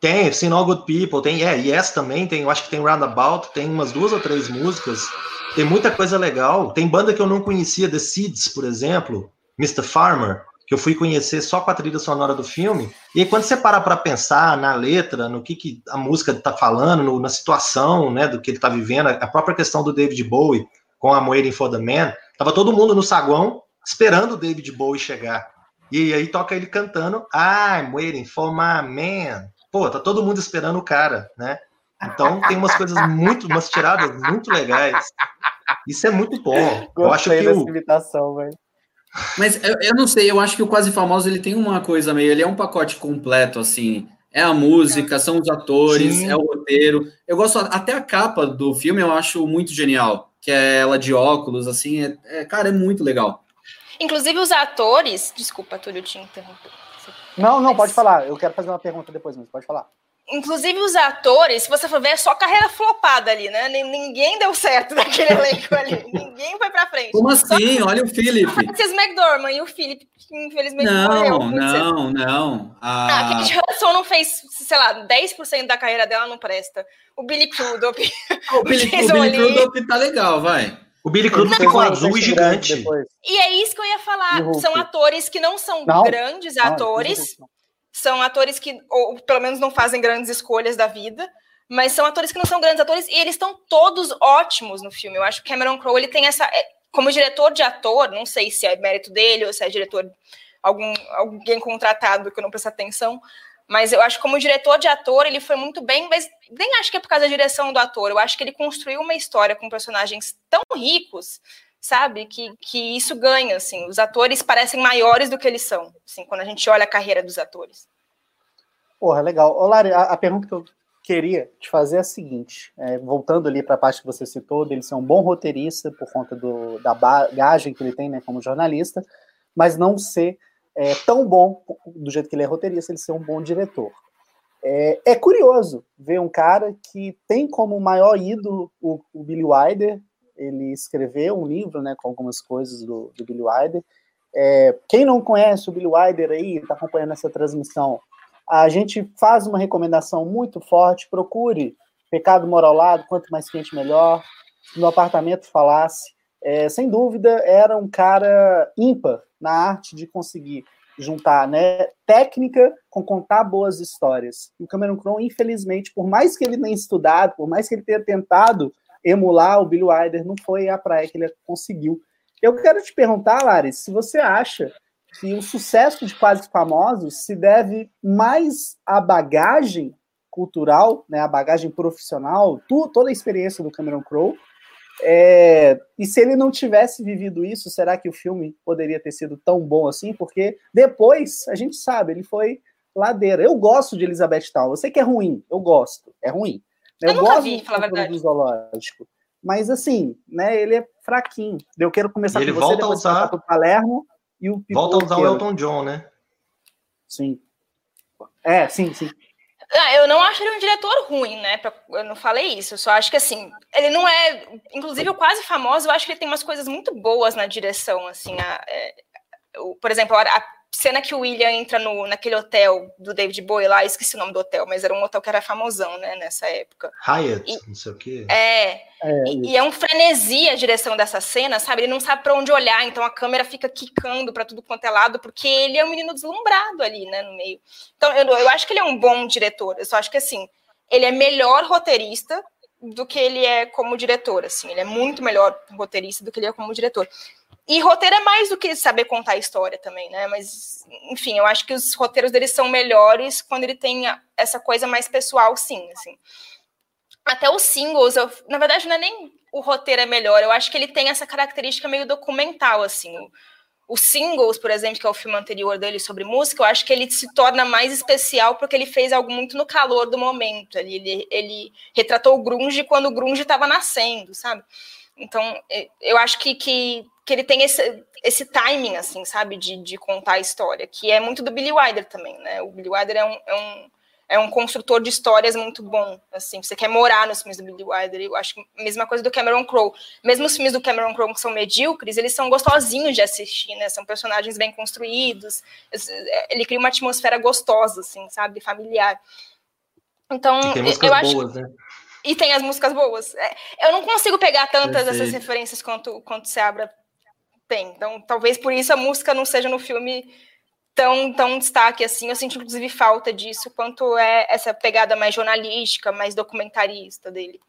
Tem, Seen All Good People, tem, é, Yes também, tem, eu acho que tem Roundabout, tem umas duas ou três músicas, tem muita coisa legal. Tem banda que eu não conhecia, The Seeds, por exemplo, Mr. Farmer, que eu fui conhecer só com a trilha sonora do filme. E aí, quando você para para pensar na letra, no que, que a música está falando, no, na situação né, do que ele está vivendo, a própria questão do David Bowie com a Waiting for the Man, tava todo mundo no saguão esperando o David Bowie chegar. E aí toca ele cantando I'm waiting for my man pô, tá todo mundo esperando o cara, né? Então tem umas coisas muito, umas tiradas muito legais. Isso é muito bom. Gostei eu acho que o... imitação, velho. Mas eu, eu, não sei, eu acho que o Quase Famoso ele tem uma coisa meio, ele é um pacote completo assim. É a música, são os atores, Sim. é o roteiro. Eu gosto até a capa do filme, eu acho muito genial, que é ela de óculos, assim, é, é cara, é muito legal. Inclusive os atores, desculpa, Túlio, te interromper. Não, não, pode falar. Eu quero fazer uma pergunta depois, mas pode falar. Inclusive os atores, se você for ver, é só carreira flopada ali, né? Ninguém deu certo *laughs* naquele elenco ali. Ninguém foi pra frente. Como assim? Só... Olha o Philip. Francis McDormand e o Philip, que infelizmente não, morreu. Não, não, ah. ah, a Kate Hudson não fez, sei lá, 10% da carreira dela não presta. O Billy Crudup. o Billy, *laughs* o Billy Crudup tá legal, vai. O Billy Crudup ficou azul e gigante. E é isso que eu ia falar. São atores que não são não. grandes atores. Não, são atores que, ou pelo menos, não fazem grandes escolhas da vida. Mas são atores que não são grandes atores e eles estão todos ótimos no filme. Eu acho que Cameron Crowe ele tem essa. É, como diretor de ator, não sei se é mérito dele ou se é diretor algum alguém contratado que eu não presta atenção, mas eu acho que como diretor de ator, ele foi muito bem, mas nem acho que é por causa da direção do ator. Eu acho que ele construiu uma história com personagens tão ricos, sabe? Que, que isso ganha, assim. Os atores parecem maiores do que eles são, assim, quando a gente olha a carreira dos atores. Porra, legal. Ô, Lari, a, a pergunta que eu queria te fazer é a seguinte: é, voltando ali para a parte que você citou, dele ser um bom roteirista por conta do, da bagagem que ele tem né, como jornalista, mas não ser é, tão bom do jeito que ele é roteirista, ele ser um bom diretor. É, é curioso ver um cara que tem como maior ídolo o, o, Billy Wilder. Ele escreveu um livro né, com algumas coisas do, do Billy Wilder. É, quem não conhece o Billy Wilder aí, está acompanhando essa transmissão, a gente faz uma recomendação muito forte. Procure Pecado Moral Lado, quanto mais quente melhor. No apartamento falasse. É, sem dúvida, era um cara ímpar na arte de conseguir juntar né, técnica com contar boas histórias. E o Cameron Crowe, infelizmente, por mais que ele tenha estudado, por mais que ele tenha tentado emular o Billy Wilder, não foi a praia que ele conseguiu. Eu quero te perguntar, Laris, se você acha que o sucesso de Quase Famosos se deve mais à bagagem cultural, né, à bagagem profissional, tu, toda a experiência do Cameron Crowe, é, e se ele não tivesse vivido isso, será que o filme poderia ter sido tão bom assim? Porque depois, a gente sabe, ele foi ladeira. Eu gosto de Elizabeth Town. Eu sei que é ruim, eu gosto, é ruim. Eu, eu nunca vi, falar a verdade. Do zoológico. Mas assim, né, ele é fraquinho. Eu quero começar ele com você, depois a usar... o Palermo e o Volta a usar o Elton John, né? Sim. É, sim, sim. Ah, eu não acho ele um diretor ruim, né? Eu não falei isso. Eu só acho que assim, ele não é. Inclusive, o quase famoso, eu acho que ele tem umas coisas muito boas na direção, assim. A, é, por exemplo, a, cena que o William entra no, naquele hotel do David Bowie lá, esqueci o nome do hotel, mas era um hotel que era famosão, né, nessa época. Hyatt, e, não sei o quê. É, é e, e, é um frenesi a direção dessa cena, sabe? Ele não sabe para onde olhar, então a câmera fica quicando para tudo quanto é lado, porque ele é um menino deslumbrado ali, né, no meio. Então, eu, eu acho que ele é um bom diretor, eu só acho que, assim, ele é melhor roteirista do que ele é como diretor, assim, ele é muito melhor roteirista do que ele é como diretor. E roteiro é mais do que saber contar a história também, né? Mas, enfim, eu acho que os roteiros dele são melhores quando ele tem essa coisa mais pessoal, sim, assim. Até os singles, eu, na verdade, não é nem o roteiro é melhor, eu acho que ele tem essa característica meio documental, assim. Os singles, por exemplo, que é o filme anterior dele sobre música, eu acho que ele se torna mais especial porque ele fez algo muito no calor do momento. Ele, ele, ele retratou o grunge quando o grunge estava nascendo, sabe? Então, eu acho que, que que ele tem esse, esse timing, assim, sabe, de, de contar a história, que é muito do Billy Wilder também, né? O Billy Wilder é um, é um, é um construtor de histórias muito bom, assim, você quer morar nos filmes do Billy Wilder, eu acho que a mesma coisa do Cameron Crowe. Mesmo os filmes do Cameron Crowe que são medíocres, eles são gostosinhos de assistir, né? São personagens bem construídos, ele cria uma atmosfera gostosa, assim, sabe, familiar. Então, eu acho boas, né? E tem as músicas boas. É, eu não consigo pegar tantas Perfeito. essas referências quanto, quanto Seabra tem. Então, talvez por isso a música não seja no filme tão, tão destaque assim. Eu sinto, inclusive, falta disso, quanto é essa pegada mais jornalística, mais documentarista dele.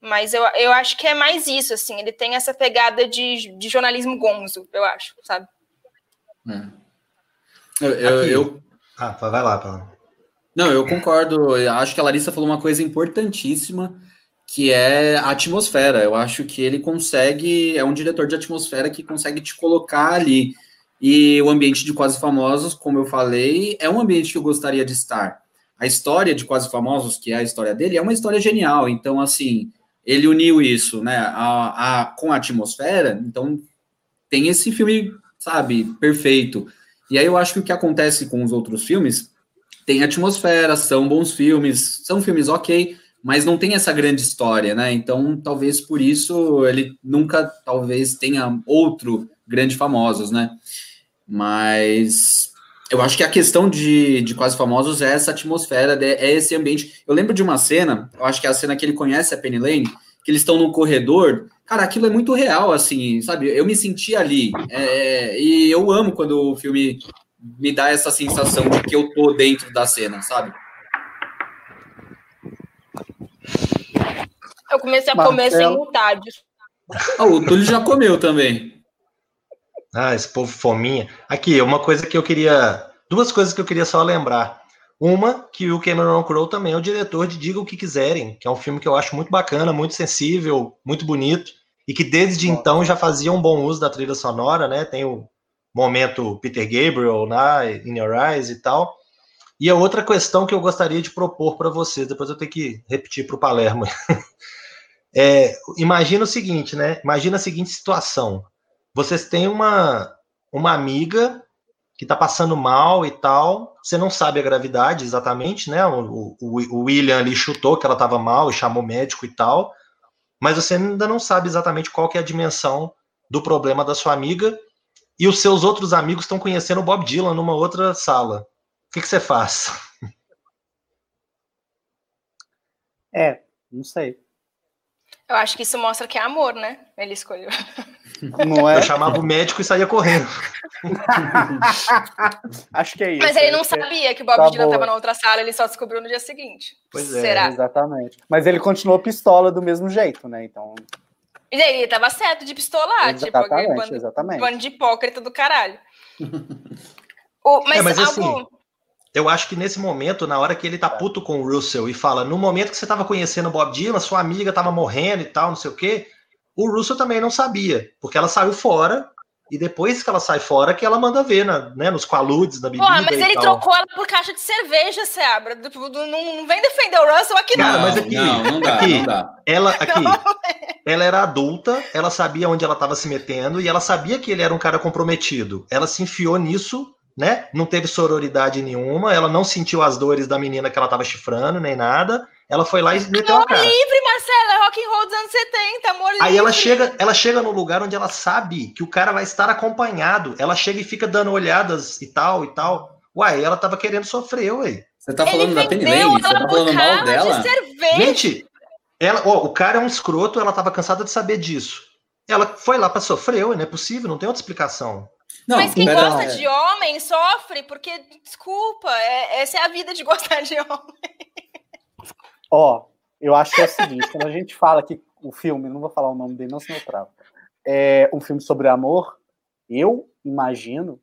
Mas eu, eu acho que é mais isso, assim. Ele tem essa pegada de, de jornalismo gonzo, eu acho, sabe? É. Eu, eu, eu, Ah, vai lá, Paulo. Não, eu concordo. Eu acho que a Larissa falou uma coisa importantíssima que é a atmosfera. Eu acho que ele consegue, é um diretor de atmosfera que consegue te colocar ali. E o ambiente de Quase Famosos, como eu falei, é um ambiente que eu gostaria de estar. A história de Quase Famosos, que é a história dele, é uma história genial. Então, assim, ele uniu isso, né, a, a, com a atmosfera. Então, tem esse filme, sabe, perfeito. E aí eu acho que o que acontece com os outros filmes tem atmosfera, são bons filmes, são filmes ok, mas não tem essa grande história, né? Então, talvez por isso ele nunca, talvez, tenha outro grande famosos, né? Mas eu acho que a questão de, de quase famosos é essa atmosfera, é esse ambiente. Eu lembro de uma cena, eu acho que é a cena que ele conhece a Penny Lane, que eles estão no corredor. Cara, aquilo é muito real, assim, sabe? Eu me senti ali. É, e eu amo quando o filme me dá essa sensação de que eu tô dentro da cena, sabe? Eu comecei a Marcelo. comer sem vontade. Ah, o Túlio já comeu também. Ah, esse povo fominha. Aqui, uma coisa que eu queria. Duas coisas que eu queria só lembrar. Uma, que o Cameron Crowe também é o diretor de Diga o que Quiserem, que é um filme que eu acho muito bacana, muito sensível, muito bonito, e que desde então já fazia um bom uso da trilha sonora, né? Tem o momento Peter Gabriel na né? In Your Eyes e tal. E a outra questão que eu gostaria de propor para vocês, depois eu tenho que repetir para o Palermo. *laughs* é, imagina o seguinte, né? Imagina a seguinte situação. Vocês têm uma, uma amiga que está passando mal e tal. Você não sabe a gravidade exatamente, né? O, o, o William ali chutou que ela estava mal e chamou médico e tal. Mas você ainda não sabe exatamente qual que é a dimensão do problema da sua amiga. E os seus outros amigos estão conhecendo o Bob Dylan numa outra sala. O que, que você faz? É, não sei. Eu acho que isso mostra que é amor, né? Ele escolheu. Não é? Eu chamava o médico e saía correndo. *laughs* acho que é isso. Mas ele não sabia que o Bob tá Dylan estava na outra sala, ele só descobriu no dia seguinte. Pois é. Será? Exatamente. Mas ele continuou pistola do mesmo jeito, né? Então. E ele estava certo de pistolar, tipo, exatamente, tipo, bando, exatamente. bando de hipócrita do caralho. *laughs* o, mas, é, mas algo... assim, eu acho que nesse momento, na hora que ele tá puto com o Russell e fala, no momento que você tava conhecendo o Bob Dylan, sua amiga tava morrendo e tal, não sei o quê, o Russell também não sabia, porque ela saiu fora e depois que ela sai fora, que ela manda ver na, né, nos qualudes, na bebida. Porra, mas ele tal. trocou ela por caixa de cerveja, Seabra. Não, não vem defender o Russell aqui, Cara, não. mas aqui, não, não dá, aqui, não dá. Ela, *laughs* aqui, ela era adulta, ela sabia onde ela estava se metendo e ela sabia que ele era um cara comprometido. Ela se enfiou nisso né? Não teve sororidade nenhuma, ela não sentiu as dores da menina que ela tava chifrando, nem nada. Ela foi lá e meteu amor a cara. livre, Marcela, é rock and roll dos anos 70, amor livre. Aí ela chega, ela chega no lugar onde ela sabe que o cara vai estar acompanhado. Ela chega e fica dando olhadas e tal e tal. Uai, ela tava querendo sofrer, ué. Você tá falando da Penny Lane? Você tá falando mal dela? De Gente, ela, ó, o cara é um escroto, ela tava cansada de saber disso. Ela foi lá para sofrer, ué, não é possível, não tem outra explicação. Não, Mas quem gosta não, é. de homem sofre porque, desculpa, é, essa é a vida de gostar de *laughs* homem. Ó, eu acho que é o seguinte, quando a gente fala que o filme, não vou falar o nome dele, não, senão eu travo, é um filme sobre amor, eu imagino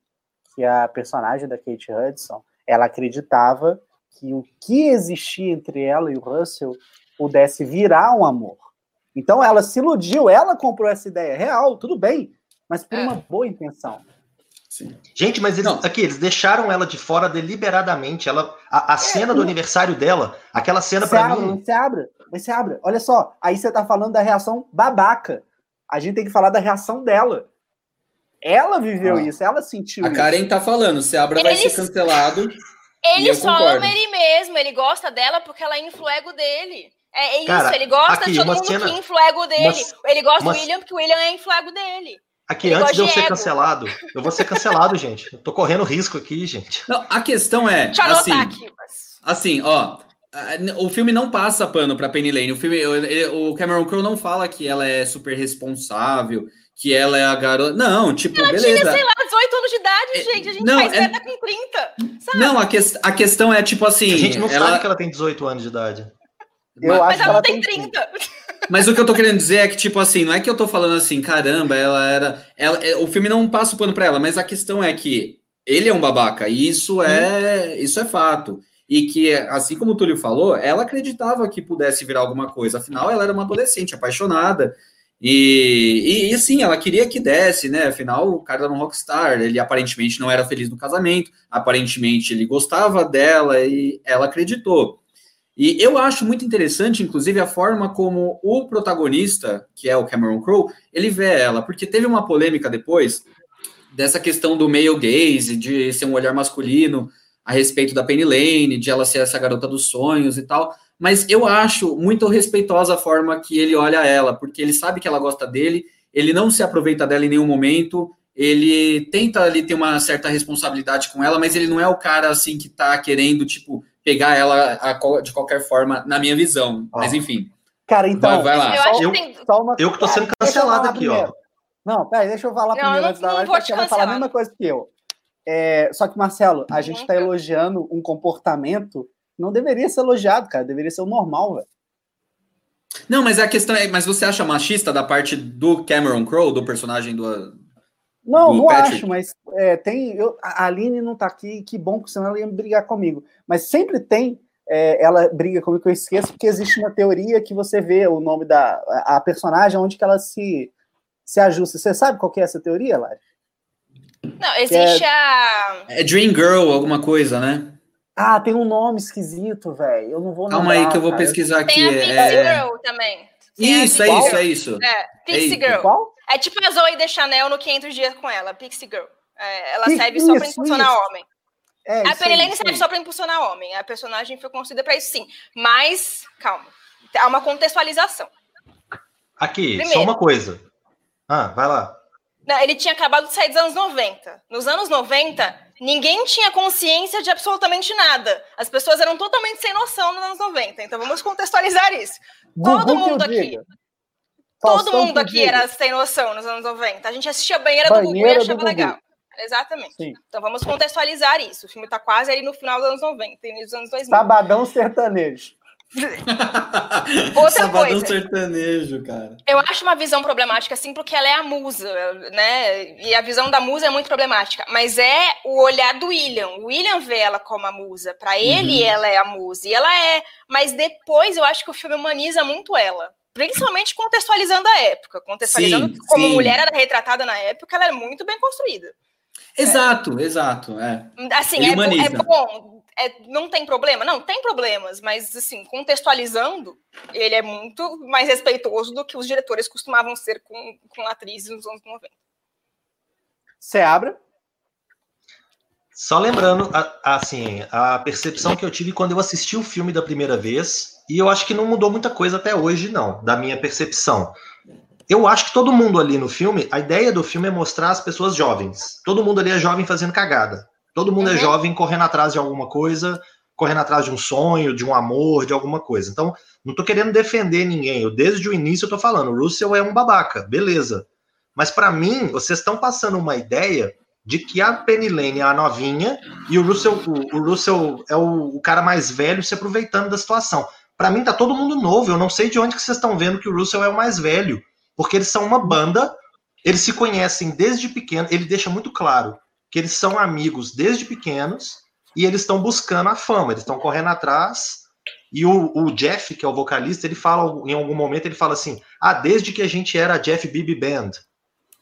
que a personagem da Kate Hudson, ela acreditava que o que existia entre ela e o Russell pudesse virar um amor. Então ela se iludiu, ela comprou essa ideia real, tudo bem, mas por é. uma boa intenção. Sim. Gente, mas eles, aqui, eles deixaram ela de fora deliberadamente. Ela, a, a é, cena do aniversário dela, aquela cena para mim. Você abre, você abre. Olha só, aí você tá falando da reação babaca. A gente tem que falar da reação dela. Ela viveu ah. isso, ela sentiu a isso. A Karen tá falando, se abra vai ser cancelado. *laughs* Ele só concordo. ama ele mesmo, ele gosta dela porque ela infla o ego dele. É, é isso, Cara, ele gosta aqui, de todo mundo cena, que infla o ego dele. Uma, ele gosta uma, do William porque o William é infla o ego dele. Aqui, Ele antes de eu ser ego. cancelado, eu vou ser cancelado, *laughs* gente. Eu tô correndo risco aqui, gente. Não, a questão é. Deixa eu assim, aqui, mas... assim, ó. O filme não passa pano pra Penny Lane. O, filme, o Cameron Crowe não fala que ela é super responsável, que ela é a garota. Não, tipo, ela beleza. Ela tinha, sei lá, 18 anos de idade, é, gente. A gente não, faz é... com 30. Sabe? Não, a, que... a questão é tipo assim. A gente não ela... sabe que ela tem 18 anos de idade. Eu mas, acho mas ela, ela tem 30. 30. Mas o que eu tô querendo dizer é que, tipo assim, não é que eu tô falando assim, caramba, ela era. Ela, é, o filme não passa o pano pra ela, mas a questão é que ele é um babaca, e isso é, isso é fato. E que, assim como o Túlio falou, ela acreditava que pudesse virar alguma coisa, afinal, ela era uma adolescente apaixonada. E, e, e sim, ela queria que desse, né? Afinal, o cara era um rockstar, ele aparentemente não era feliz no casamento, aparentemente ele gostava dela e ela acreditou. E eu acho muito interessante, inclusive, a forma como o protagonista, que é o Cameron Crowe, ele vê ela, porque teve uma polêmica depois dessa questão do male gaze, de ser um olhar masculino a respeito da Penny Lane, de ela ser essa garota dos sonhos e tal. Mas eu acho muito respeitosa a forma que ele olha ela, porque ele sabe que ela gosta dele, ele não se aproveita dela em nenhum momento, ele tenta ali ter uma certa responsabilidade com ela, mas ele não é o cara assim que tá querendo, tipo, pegar ela a, de qualquer forma, na minha visão. Mas enfim. Cara, então. Vai, vai lá. Eu, eu, tem... uma... eu que tô sendo cancelado aqui, primeiro. ó. Não, peraí, deixa eu falar não, primeiro não, antes da live, porque ela vai falar a mesma coisa que eu. É, só que, Marcelo, a gente está elogiando um comportamento que não deveria ser elogiado, cara. Deveria ser o normal, velho. Não, mas a questão é, mas você acha machista da parte do Cameron Crowe, do personagem do, não, não Patrick. acho, mas é, tem. Eu, a Aline não tá aqui, que bom, porque senão ela ia brigar comigo. Mas sempre tem. É, ela briga comigo, que eu esqueço, porque existe uma teoria que você vê o nome da a personagem, onde que ela se, se ajusta. Você sabe qual que é essa teoria, Lari? Não, existe é, a. É Dream Girl, alguma coisa, né? Ah, tem um nome esquisito, velho. Eu não vou Calma lembrar, aí que eu vou cara. pesquisar aqui. Tem a Pixie é... Girl também. Isso, é isso, é isso. É, Pixie é Girl. Qual? É tipo a Zoe de Chanel no 500 dias com ela, Pixie Girl. É, ela serve isso, só para impulsionar isso. homem. É, a Penny serve só para impulsionar homem. A personagem foi construída para isso, sim. Mas, calma. Há uma contextualização. Aqui, Primeiro, só uma coisa. Ah, vai lá. Não, ele tinha acabado de sair dos anos 90. Nos anos 90, ninguém tinha consciência de absolutamente nada. As pessoas eram totalmente sem noção nos anos 90. Então vamos contextualizar isso. Todo mundo aqui. Todo mundo aqui era sem noção nos anos 90. A gente assistia a banheira, banheira do Gugu e achava legal. Exatamente. Sim. Então vamos contextualizar isso. O filme está quase aí no final dos anos 90, início dos anos 2000. Sabadão sertanejo. *laughs* Outra Sabadão coisa. sertanejo, cara. Eu acho uma visão problemática, assim, porque ela é a musa, né? E a visão da musa é muito problemática. Mas é o olhar do William. O William vê ela como a musa. Para ele, uhum. ela é a musa. E ela é. Mas depois eu acho que o filme humaniza muito ela. Principalmente contextualizando a época, contextualizando sim, como sim. mulher era retratada na época, ela é muito bem construída. Exato, é. exato. É. Assim, é, é, bom, é, não tem problema? Não, tem problemas, mas assim, contextualizando, ele é muito mais respeitoso do que os diretores costumavam ser com, com atrizes nos anos 90. Você abre? Só lembrando, assim, a percepção que eu tive quando eu assisti o filme da primeira vez, e eu acho que não mudou muita coisa até hoje, não, da minha percepção. Eu acho que todo mundo ali no filme, a ideia do filme é mostrar as pessoas jovens. Todo mundo ali é jovem fazendo cagada. Todo mundo é uhum. é jovem correndo atrás de alguma coisa, correndo atrás de um sonho, de um amor, de alguma coisa. Então, não tô querendo defender ninguém. Eu, desde o início, eu tô falando, o Russell é um babaca, beleza. Mas para mim, vocês estão passando uma ideia de que a Penny Lane é a novinha e o Russell, o, o Russell é o, o, cara mais velho se aproveitando da situação. Para mim tá todo mundo novo, eu não sei de onde que vocês estão vendo que o Russell é o mais velho, porque eles são uma banda, eles se conhecem desde pequeno, ele deixa muito claro que eles são amigos desde pequenos e eles estão buscando a fama, eles estão correndo atrás. E o, o, Jeff, que é o vocalista, ele fala em algum momento, ele fala assim: "Ah, desde que a gente era a Jeff Bibi Band".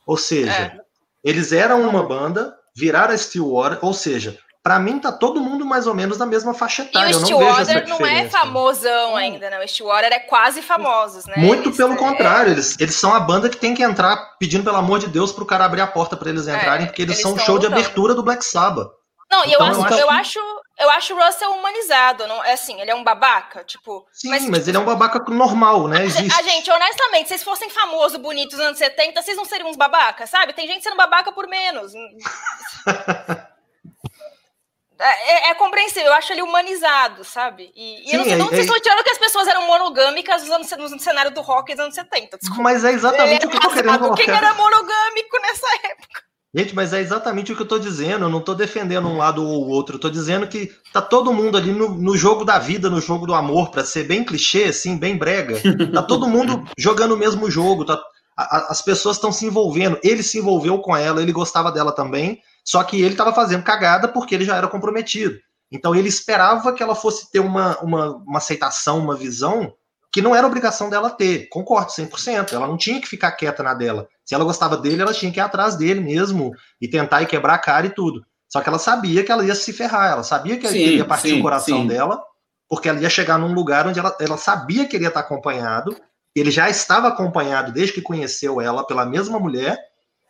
Ou seja, é eles eram uma banda, viraram a Stillwater, ou seja, para mim tá todo mundo mais ou menos na mesma faixa etária. E o Stillwater não, não é famosão ainda, não. O Stillwater é quase famosos, né? Muito eles, pelo é... contrário, eles, eles são a banda que tem que entrar pedindo pelo amor de Deus pro cara abrir a porta para eles é, entrarem, é, porque eles, eles são o show lutando. de abertura do Black Sabbath. Não, então, eu, acho, eu, acho, eu acho o Russell humanizado, não é assim, ele é um babaca, tipo. Sim, mas, mas tipo, ele é um babaca normal, né? Existe. A gente, honestamente, se vocês fossem famosos, bonitos nos anos 70, vocês não seriam uns babaca, sabe? Tem gente sendo babaca por menos. *laughs* é, é, compreensível, eu acho ele humanizado, sabe? E, Sim, eu não sei é, vocês estão tirando que as pessoas eram monogâmicas no, no cenário do rock dos anos 70. Desculpa. Mas é exatamente o que eu tô querendo colocar. Quem era monogâmico nessa época? Gente, mas é exatamente o que eu estou dizendo. Eu não estou defendendo um lado ou o outro. Tô dizendo que tá todo mundo ali no, no jogo da vida, no jogo do amor, para ser bem clichê, assim, bem brega. Tá todo mundo *laughs* jogando o mesmo jogo. Tá, a, as pessoas estão se envolvendo. Ele se envolveu com ela, ele gostava dela também. Só que ele estava fazendo cagada porque ele já era comprometido. Então ele esperava que ela fosse ter uma, uma, uma aceitação, uma visão que não era obrigação dela ter. Concordo 100%. Ela não tinha que ficar quieta na dela. Se ela gostava dele, ela tinha que ir atrás dele mesmo e tentar e quebrar a cara e tudo. Só que ela sabia que ela ia se ferrar, ela sabia que sim, ele ia partir sim, o coração sim. dela, porque ela ia chegar num lugar onde ela, ela sabia que ele ia estar acompanhado. Ele já estava acompanhado desde que conheceu ela pela mesma mulher.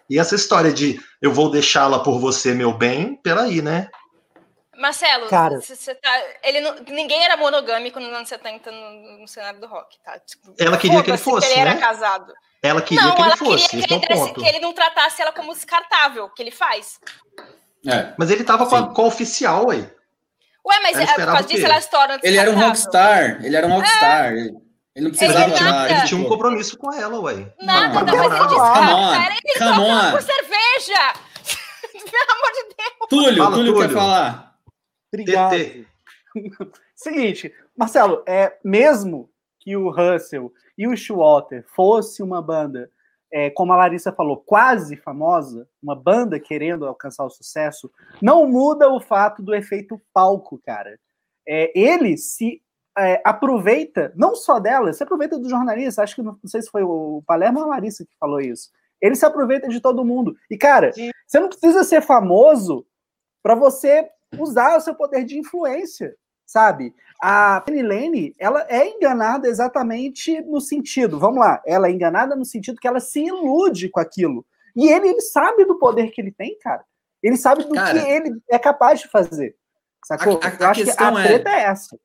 E essa história de eu vou deixá-la por você, meu bem, peraí, né? Marcelo, Cara, você tá, ele não, ninguém era monogâmico nos anos 70 no, no cenário do rock, tá? Tipo, ela queria que ele fosse, que ele né? era casado. Ela queria não, que ele fosse. Queria que, ele, é que ele não tratasse ela como descartável, que ele faz. É. Mas ele tava com a, com a, oficial aí. Ué, mas é, por causa disso ela estoura Ele era um rockstar, ele era um rockstar. É. Ele não precisava ele, nada, ele tinha um compromisso com ela, ué. Nada, não, mas ele descarta. Ele come por cerveja! *laughs* Pelo amor de Deus! Túlio, Fala, Túlio, Túlio quer falar. Obrigado. *laughs* Seguinte, Marcelo, é mesmo que o Russell e o Schwater fosse uma banda, é, como a Larissa falou, quase famosa, uma banda querendo alcançar o sucesso, não muda o fato do efeito palco, cara. É, ele se é, aproveita, não só dela, se aproveita do jornalista, acho que não, não, sei se foi o Palermo ou a Larissa que falou isso. Ele se aproveita de todo mundo. E, cara, Sim. você não precisa ser famoso para você usar o seu poder de influência, sabe? A Penny Lane, ela é enganada exatamente no sentido, vamos lá, ela é enganada no sentido que ela se ilude com aquilo. E ele, ele sabe do poder que ele tem, cara. Ele sabe do cara, que ele é capaz de fazer. Sacou? A, a, eu acho que a é treta é... é essa.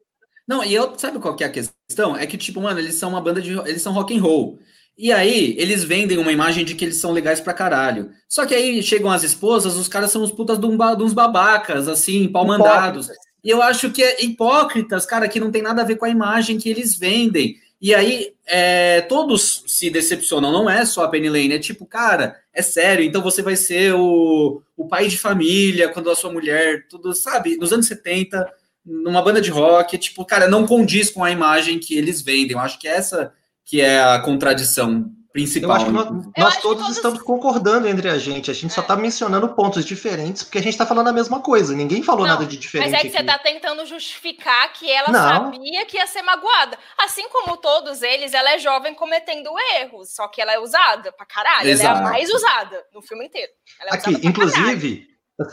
Não, e eu sabe qual que é a questão? É que, tipo, mano, eles são uma banda de. Eles são rock and roll. E aí, eles vendem uma imagem de que eles são legais pra caralho. Só que aí chegam as esposas, os caras são os putas de, um, de uns babacas, assim, pau mandados. E eu acho que é hipócritas, cara, que não tem nada a ver com a imagem que eles vendem. E aí, é, todos se decepcionam, não é só a Penny Lane, é tipo, cara, é sério, então você vai ser o, o pai de família quando a sua mulher, tudo, sabe, nos anos 70, numa banda de rock, tipo, cara, não condiz com a imagem que eles vendem. Eu acho que essa que é a contradição principal. Eu acho que nós, nós todos, que todos, estamos concordando entre a gente. A gente é. só está mencionando pontos diferentes porque a gente está falando a mesma coisa. Ninguém falou não, nada de diferente. Mas é que você está tentando justificar que ela não. sabia que ia ser magoada. Assim como todos eles, ela é jovem cometendo erros. Só que ela é usada pra caralho. Exato. Ela é a mais usada no filme inteiro. É Aqui, inclusive,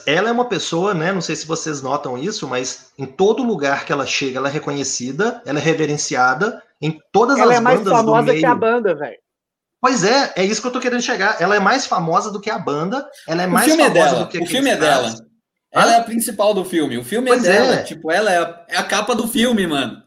ela é uma pessoa, né? Não sei se vocês notam isso, mas em todo lugar que ela chega, ela é reconhecida, ela é reverenciada. Em todas ela as bandas do meio. Ela é mais famosa que a banda, velho. Pois é, é isso que eu tô querendo chegar. Ela é mais famosa do que a banda, ela é mais é famosa é do que O filme é dela. Ela é a principal do filme. O filme é pois é dela. É. Tipo, ela é a, é a capa do filme, mano.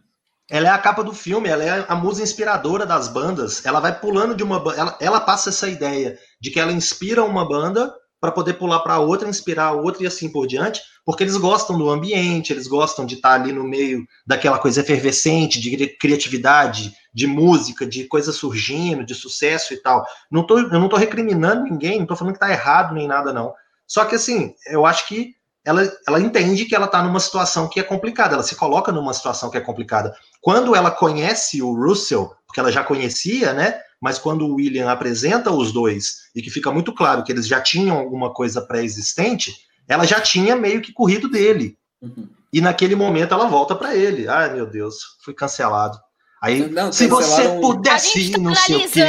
Ela é a capa do filme, ela é a musa inspiradora das bandas. Ela vai pulando de uma ela, ela passa essa ideia de que ela inspira uma banda para poder pular para outra, inspirar a outra e assim por diante, porque eles gostam do ambiente, eles gostam de estar ali no meio daquela coisa efervescente, de criatividade, de música, de coisa surgindo, de sucesso e tal. Não tô, eu não estou recriminando ninguém, não estou falando que está errado nem nada, não. Só que, assim, eu acho que ela, ela entende que ela está numa situação que é complicada, ela se coloca numa situação que é complicada. Quando ela conhece o Russell, porque ela já conhecia, né? Mas quando o William apresenta os dois e que fica muito claro que eles já tinham alguma coisa pré-existente, ela já tinha meio que corrido dele. Uhum. E naquele momento ela volta para ele. Ai, meu Deus, fui cancelado. Aí, não, se você pudesse ir no seu quê.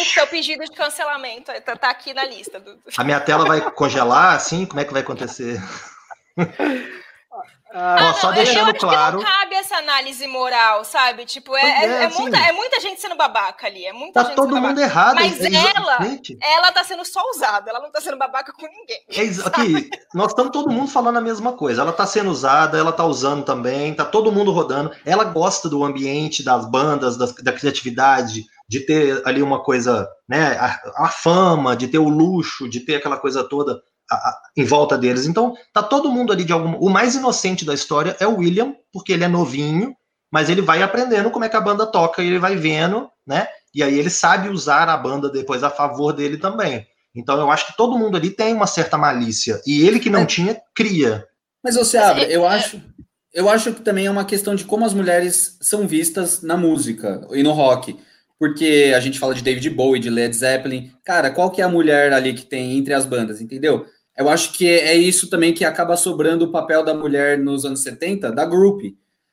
o seu pedido de cancelamento, tá, tá aqui na lista. Do... A minha tela vai congelar assim? Como é que vai acontecer? *laughs* Ah, só não, deixando claro. não cabe essa análise moral, sabe? Tipo, é, é, é, é muita, é muita gente sendo babaca ali. É muita tá gente todo mundo errado. Mas ela, ela tá sendo só usada, ela não tá sendo babaca com ninguém. É, aqui, nós estamos todo mundo falando a mesma coisa. Ela tá sendo usada, ela tá usando também, tá todo mundo rodando. Ela gosta do ambiente, das bandas, da, da criatividade, de ter ali uma coisa, né? A, a fama, de ter o luxo, de ter aquela coisa toda em volta deles. Então, tá todo mundo ali de algum. O mais inocente da história é o William, porque ele é novinho, mas ele vai aprendendo como é que a banda toca e ele vai vendo, né? E aí ele sabe usar a banda depois a favor dele também. Então eu acho que todo mundo ali tem uma certa malícia. E ele que não é. tinha, cria. Mas você abre, eu acho. Eu acho que também é uma questão de como as mulheres são vistas na música e no rock. Porque a gente fala de David Bowie, de Led Zeppelin. Cara, qual que é a mulher ali que tem entre as bandas, entendeu? Eu acho que é isso também que acaba sobrando o papel da mulher nos anos 70, da group.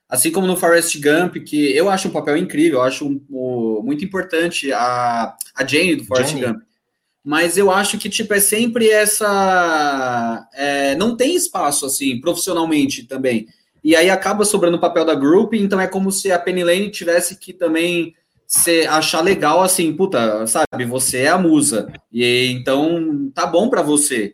Assim como no Forrest Gump, que eu acho um papel incrível, eu acho um, um, muito importante a, a Jane do Forrest Jane. Gump. Mas eu acho que, tipo, é sempre essa... É, não tem espaço, assim, profissionalmente também. E aí acaba sobrando o papel da group, então é como se a Penny Lane tivesse que também se achar legal, assim, puta, sabe, você é a musa. E então tá bom para você.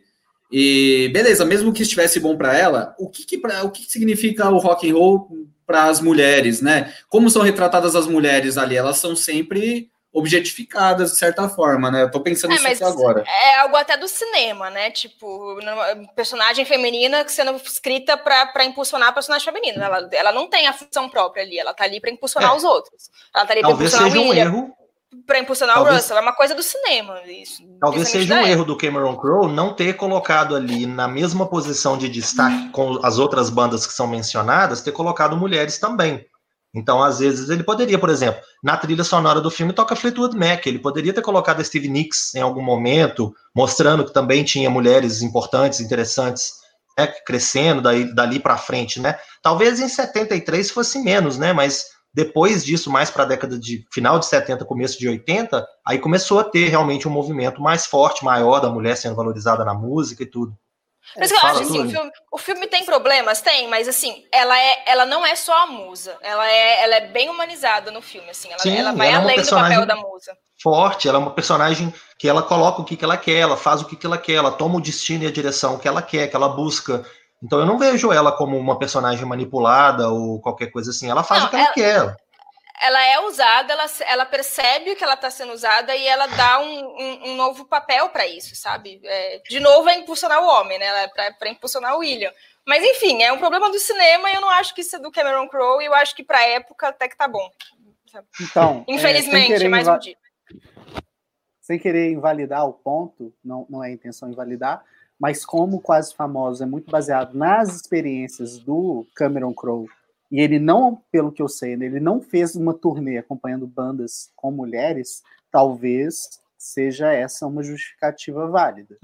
E beleza, mesmo que estivesse bom para ela, o que, que pra, o que, que significa o rock and roll para as mulheres, né? Como são retratadas as mulheres ali? Elas são sempre objetificadas de certa forma, né? Eu tô pensando é, nisso agora. É algo até do cinema, né? Tipo, personagem feminina sendo escrita para impulsionar a personagem feminina. Ela, ela não tem a função própria ali, ela tá ali para impulsionar é. os outros. Ela tá ali para impulsionar seja um erro para impulsionar Talvez... o Russell. É uma coisa do cinema. Isso, Talvez seja um erro do Cameron Crowe não ter colocado ali na mesma posição de destaque com as outras bandas que são mencionadas, ter colocado mulheres também. Então, às vezes, ele poderia, por exemplo, na trilha sonora do filme toca Fleetwood Mac, ele poderia ter colocado a Steve Nicks em algum momento, mostrando que também tinha mulheres importantes, interessantes, né, crescendo daí, dali para frente, né? Talvez em 73 fosse menos, né? Mas depois disso, mais para a década de final de 70, começo de 80, aí começou a ter realmente um movimento mais forte, maior da mulher sendo valorizada na música e tudo. Mas eu acho assim, o filme, o filme, tem problemas, tem, mas assim, ela, é, ela não é só a musa, ela é, ela é bem humanizada no filme, assim, ela, Sim, ela vai ela é além do papel da musa. Forte, ela é uma personagem que ela coloca o que, que ela quer, ela faz o que, que ela quer, ela toma o destino e a direção que ela quer, que ela busca. Então eu não vejo ela como uma personagem manipulada ou qualquer coisa assim. Ela faz não, o que ela, ela, quer. Ela é usada, ela, ela percebe que ela está sendo usada e ela dá um, um, um novo papel para isso, sabe? É, de novo, é impulsionar o homem, né? É para impulsionar o William. Mas enfim, é um problema do cinema e eu não acho que isso é do Cameron Crowe e eu acho que para a época até que tá bom. Então, infelizmente, é, mais um dia. Sem querer invalidar o ponto, não, não é a intenção invalidar, mas como Quase Famosos é muito baseado nas experiências do Cameron Crowe e ele não, pelo que eu sei, ele não fez uma turnê acompanhando bandas com mulheres, talvez seja essa uma justificativa válida.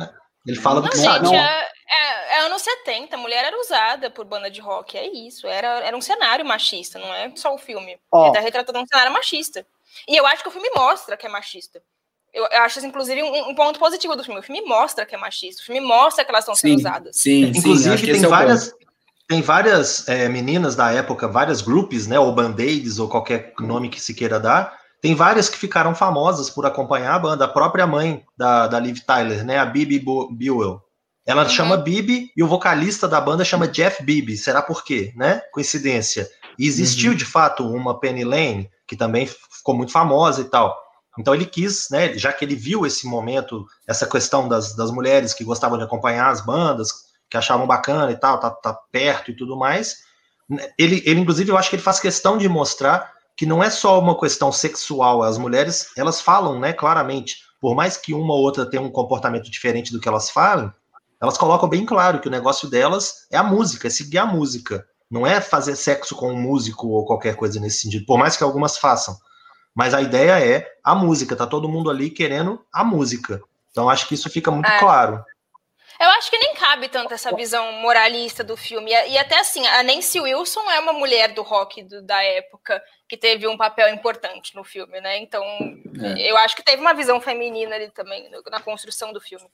Ele fala não, do gente, não... É, é, é, anos 70, a mulher era usada por banda de rock, é isso. Era, era um cenário machista, não é só o filme. Oh. Ele tá retratando um cenário machista. E eu acho que o filme mostra que é machista. Eu, eu acho, inclusive, um, um, ponto positivo do filme. O filme mostra que é machista. O filme mostra que elas estão sendo usadas. Sim, inclusive sim, tem, é várias, tem várias é, meninas da época, várias grupos, né? Ou band-aids, ou qualquer nome que se queira dar. Tem várias que ficaram famosas por acompanhar a banda. A própria mãe da, da Liv Tyler, né? A Bibi Buell. Ela uhum. chama Bibi e o vocalista da banda chama Jeff Bibi. Será por quê, né? Coincidência. E existiu, uhum. de fato, uma Penny Lane, que também ficou muito famosa e tal. Então ele quis, né, já que ele viu esse momento, essa questão das, das mulheres que gostavam de acompanhar as bandas, que achavam bacana e tal, tá, tá perto e tudo mais, ele, ele, inclusive, eu acho que ele faz questão de mostrar que não é só uma questão sexual, as mulheres, elas falam, né, claramente, por mais que uma ou outra tenha um comportamento diferente do que elas falam, elas colocam bem claro que o negócio delas é a música, é seguir a música, não é fazer sexo com um músico ou qualquer coisa nesse sentido, por mais que algumas façam. Mas a ideia é a música, tá todo mundo ali querendo a música. Então acho que isso fica muito é. claro. Eu acho que nem cabe tanto essa visão moralista do filme. E até assim, a Nancy Wilson é uma mulher do rock do, da época que teve um papel importante no filme, né? Então, é. eu acho que teve uma visão feminina ali também na construção do filme.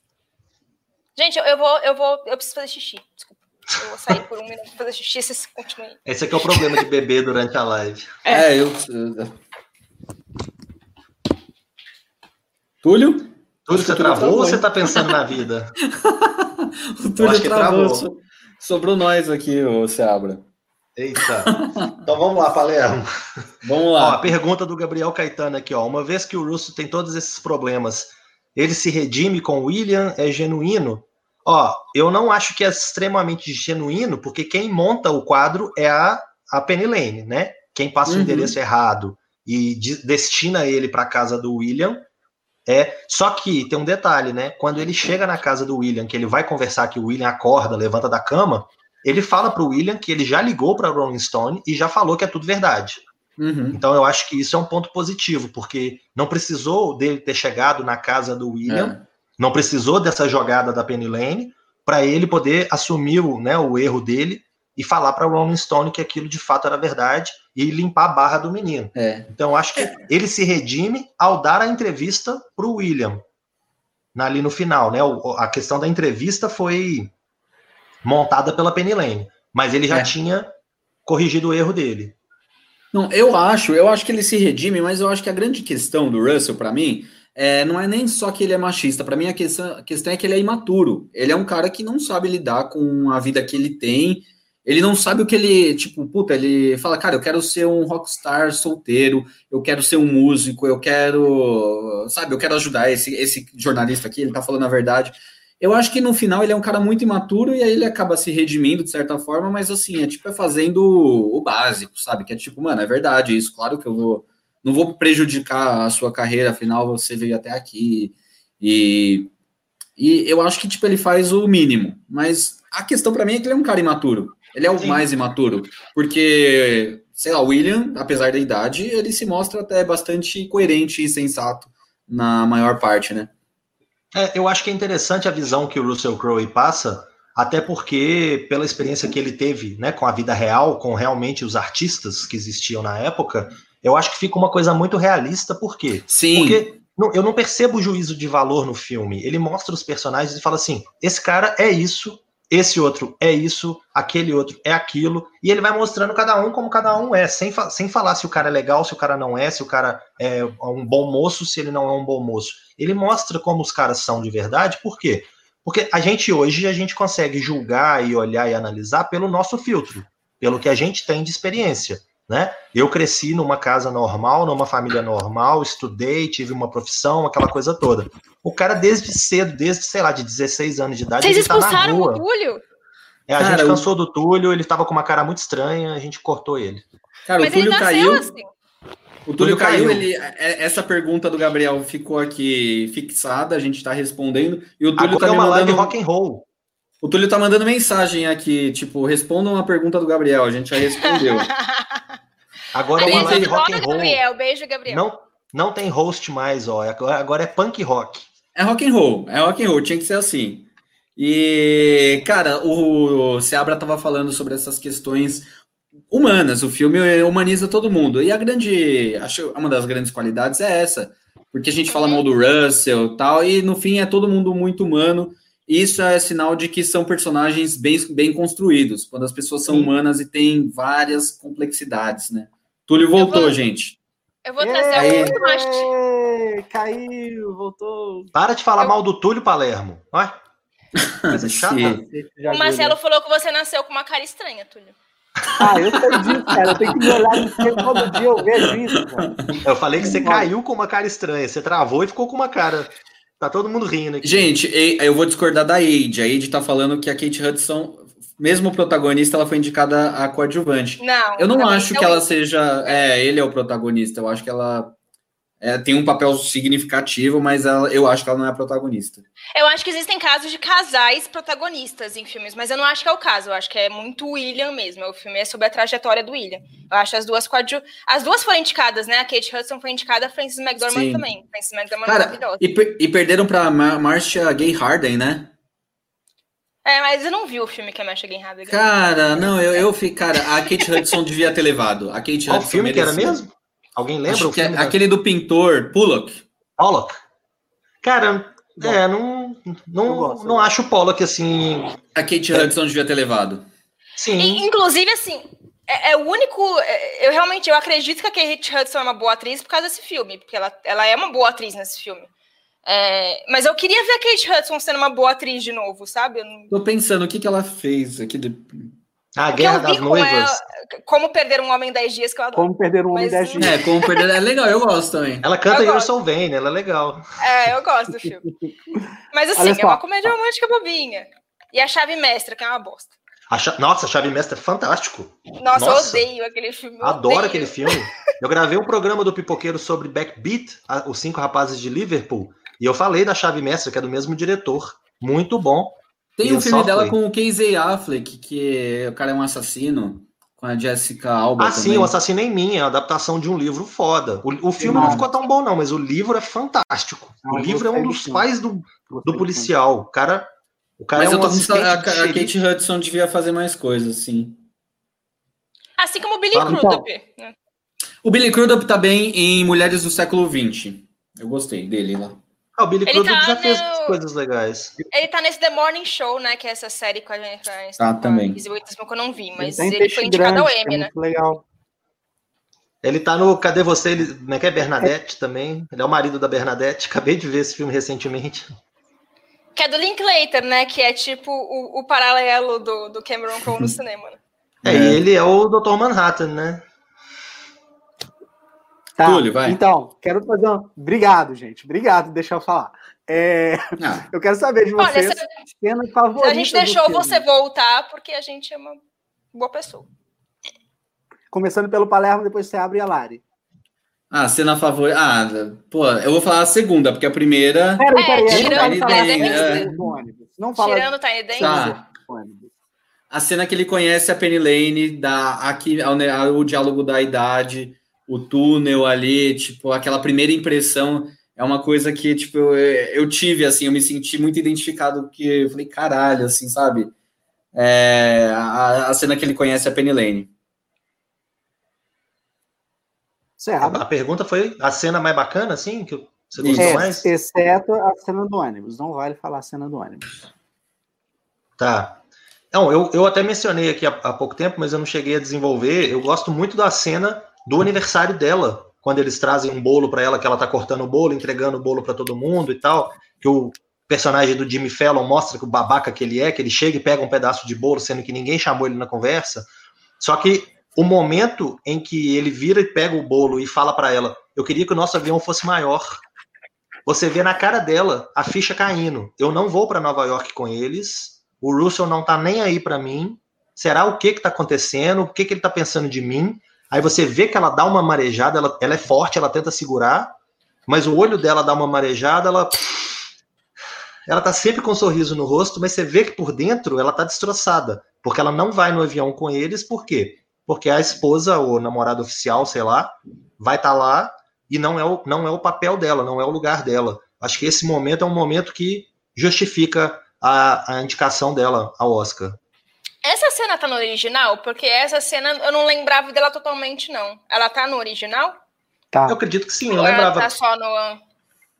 Gente, eu, eu vou, eu vou, eu preciso fazer xixi. Desculpa. Eu vou sair por um minuto fazer xixi, vocês continuem. Esse aqui é o problema de beber durante a live. É, é eu, eu Túlio? Túlio, você travou ou você está pensando na vida? *laughs* o Túlio travou. travou. Sobrou nós aqui, ô Seabra. Eita. *laughs* Então vamos lá, Palermo. Vamos lá. Ó, a pergunta do Gabriel Caetano aqui, ó. Uma vez que o Russo tem todos esses problemas, ele se redime com o William? É genuíno? Ó, eu não acho que é extremamente genuíno, porque quem monta o quadro é a, a Penny Lane, né? Quem passa uhum. o endereço errado e de, destina ele para a casa do William é, só que tem um detalhe, né? Quando ele chega na casa do William, que ele vai conversar, que o William acorda, levanta da cama, ele fala para o William que ele já ligou para Rolling Stone e já falou que é tudo verdade. Uhum. Então eu acho que isso é um ponto positivo, porque não precisou dele ter chegado na casa do William, é. não precisou dessa jogada da Penny Lane para ele poder assumir o, né, o erro dele e falar para Rolling Stone que aquilo de fato era verdade e limpar a barra do menino. É. Então acho que ele se redime ao dar a entrevista para o William ali no final, né? a questão da entrevista foi montada pela Penny Lane, mas ele já é. tinha corrigido o erro dele. Não, eu acho, eu acho que ele se redime, mas eu acho que a grande questão do Russell para mim é, não é nem só que ele é machista. Para mim a questão, a questão é que ele é imaturo. Ele é um cara que não sabe lidar com a vida que ele tem ele não sabe o que ele, tipo, puta, ele fala, cara, eu quero ser um rockstar solteiro, eu quero ser um músico, eu quero, sabe, eu quero ajudar esse, esse jornalista aqui, ele tá falando a verdade. Eu acho que no final ele é um cara muito imaturo e aí ele acaba se redimindo de certa forma, mas assim, é tipo, é fazendo o básico, sabe? Que é tipo, mano, é verdade isso, claro que eu vou, não vou prejudicar a sua carreira, afinal você veio até aqui e, e eu acho que, tipo, ele faz o mínimo, mas a questão para mim é que ele é um cara imaturo, ele é o Sim. mais imaturo, porque, sei lá, o William, apesar da idade, ele se mostra até bastante coerente e sensato na maior parte, né? É, eu acho que é interessante a visão que o Russell Crowe passa, até porque, pela experiência que ele teve né, com a vida real, com realmente os artistas que existiam na época, eu acho que fica uma coisa muito realista, por quê? Sim. Porque eu não percebo o juízo de valor no filme. Ele mostra os personagens e fala assim: esse cara é isso, esse outro é isso, aquele outro é aquilo, e ele vai mostrando cada um como cada um é, sem, fa sem falar se o cara é legal, se o cara não é, se o cara é um bom moço, se ele não é um bom moço. Ele mostra como os caras são de verdade, por quê? Porque a gente hoje a gente consegue julgar e olhar e analisar pelo nosso filtro, pelo que a gente tem de experiência. Né? Eu cresci numa casa normal, numa família normal, estudei, tive uma profissão, aquela coisa toda. O cara, desde cedo, desde, sei lá, de 16 anos de idade, Vocês ele expulsaram tá na rua. o Túlio? É, a cara, gente cansou do Túlio, ele tava com uma cara muito estranha, a gente cortou ele. Cara, Mas o Túlio caiu. Assim. O Túlio caiu, caiu, ele, é, essa pergunta do Gabriel ficou aqui fixada, a gente está respondendo. E o Túlio Agora tá é uma mandando... live rock and roll. O Túlio tá mandando mensagem aqui, tipo, respondam uma pergunta do Gabriel, a gente já respondeu. *laughs* Agora é uma live rock and roll. Gabriel, beijo, Gabriel. Não, não tem host mais, ó. Agora é punk rock. É rock and roll, é rock and roll, tinha que ser assim. E, cara, o Seabra tava falando sobre essas questões humanas. O filme humaniza todo mundo. E a grande, acho uma das grandes qualidades é essa, porque a gente fala mal do Russell, tal, e no fim é todo mundo muito humano. Isso é sinal de que são personagens bem, bem construídos, quando as pessoas são Sim. humanas e têm várias complexidades, né? Túlio voltou, vou, gente. Eu vou trazer Aí. um Caiu, voltou. Para de falar eu... mal do Túlio Palermo. Vai. Coisa *laughs* chata. O Marcelo falou que você nasceu com uma cara estranha, Túlio. Ah, eu sei disso, cara. Eu tenho que me olhar no espelho todo dia, eu vejo isso, cara. Eu falei que você caiu com uma cara estranha. Você travou e ficou com uma cara Tá todo mundo rindo aqui. Gente, eu vou discordar da Aide. A Aide tá falando que a Kate Hudson, mesmo protagonista, ela foi indicada a coadjuvante. Não. Eu não, não acho que ela seja. É, ele é o protagonista. Eu acho que ela é, tem um papel significativo, mas ela, eu acho que ela não é a protagonista. Eu acho que existem casos de casais protagonistas em filmes, mas eu não acho que é o caso. Eu acho que é muito William mesmo. O filme é sobre a trajetória do William. Eu acho as duas coadju... As duas foram indicadas, né? A Kate Hudson foi indicada, a Frances McDormand Sim. também. Frances McDormand Cara, maravilhosa. E, per e perderam pra Mar Marcia Gay Harden, né? É, mas eu não vi o filme que a Marcia Gay Harden. Cara, não, eu, eu fiquei. Cara, a Kate Hudson *laughs* devia ter levado. A Kate Hudson. O filme merecia. que era mesmo? Alguém lembra? Acho que é aquele do pintor, Pollock. Pollock? Cara, Bom, é, não, não, gosto, não acho o Pollock assim. A Kate é. Hudson devia ter levado. Sim. E, inclusive, assim, é, é, o único. É, eu realmente eu acredito que a Kate Hudson é uma boa atriz por causa desse filme, porque ela, ela é uma boa atriz nesse filme. É, mas eu queria ver a Kate Hudson sendo uma boa atriz de novo, sabe? Não... Tô pensando o que, que ela fez aqui. De... A Guerra das Noivas. como Perder um Homem em 10 Dias, que eu adoro. Como Perder um Homem em 10 Dias. É, Como Perder... É legal, eu gosto também. Ela canta You're So Vain, ela é legal. É, eu gosto do filme. Mas assim, é uma comédia romântica bobinha. E a Chave Mestra, que é uma bosta. A Nossa, a Chave Mestra é fantástico. Nossa, Nossa. eu odeio aquele filme. Adoro odeio. aquele filme. Eu gravei um programa do Pipoqueiro sobre Backbeat, Os Cinco Rapazes de Liverpool, e eu falei da Chave Mestra, que é do mesmo diretor. Muito bom. Tem um filme dela com o Casey Affleck, que o cara é um assassino, com a Jessica Alba. Ah, também. sim, o Assassino em Mim, é a adaptação de um livro foda. O, o filme não. não ficou tão bom, não, mas o livro é fantástico. o livro é um dos pais do, do policial. O cara. O cara mas é um eu tô a, a Kate Hudson devia fazer mais coisas, sim. Assim como o Billy Crudup. O Billy Crudup tá bem em Mulheres do Século XX. Eu gostei dele lá. Ah, o Billy Crudup tá já no... fez coisas legais. Ele tá nesse The Morning Show, né? Que é essa série com a gente. Ah, também. que eu não vi, mas ele, ele foi indicado grande, ao Emmy, é né? Legal. Ele tá no Cadê Você? Ele, como é que é? Bernadette é. também. Ele é o marido da Bernadette. Acabei de ver esse filme recentemente. Que é do Linklater, né? Que é tipo o, o paralelo do, do Cameron Crowe no *laughs* cinema. Né? É, é, e ele é o Dr. Manhattan, né? Tá, Túlio, vai. Então, quero fazer um. Obrigado, gente. Obrigado, deixa eu falar. É... Ah. *laughs* Eu quero saber de vocês. Olha, se... cena favorita. A gente deixou você voltar porque a gente é uma boa pessoa. Começando pelo Palermo, depois você abre a Lari. Ah, cena favorita. Ah, pô, eu vou falar a segunda, porque a primeira. Peraí, peraí, é, tirando Tiny é... Não fala. Tirando Tiny Dance. Tá. A cena que ele conhece a Penny Lane, da, aqui, o diálogo da idade o túnel ali, tipo, aquela primeira impressão é uma coisa que, tipo, eu, eu tive, assim, eu me senti muito identificado, porque eu falei, caralho, assim, sabe? É, a, a, cena que ele conhece a Penny Lane. Certo. A, a pergunta foi a cena mais bacana, assim, que você gostou é, mais? Exceto a cena do ônibus, não vale falar a cena do ônibus. Tá. Não, eu, eu até mencionei aqui há, há pouco tempo, mas eu não cheguei a desenvolver. Eu gosto muito da cena do aniversário dela, quando eles trazem um bolo para ela, que ela tá cortando o bolo, entregando o bolo para todo mundo e tal, que o personagem do Jimmy Fallon mostra que o babaca que ele é, que ele chega e pega um pedaço de bolo, sendo que ninguém chamou ele na conversa. Só que o momento em que ele vira e pega o bolo e fala para ela: "Eu queria que o nosso avião fosse maior". Você vê na cara dela a ficha caindo. Eu não vou para Nova York com eles. O Russell não tá nem aí para mim. Será o que que tá acontecendo? O que que ele tá pensando de mim? Aí você vê que ela dá uma marejada, ela, ela é forte, ela tenta segurar, mas o olho dela dá uma marejada, ela ela tá sempre com um sorriso no rosto, mas você vê que por dentro ela tá destroçada, porque ela não vai no avião com eles, por quê? Porque a esposa ou namorada oficial, sei lá, vai estar tá lá e não é, o, não é o papel dela, não é o lugar dela. Acho que esse momento é um momento que justifica a, a indicação dela ao Oscar. Essa cena tá no original? Porque essa cena eu não lembrava dela totalmente, não. Ela tá no original? Tá. Eu acredito que sim, eu lembrava. Ela tá só no.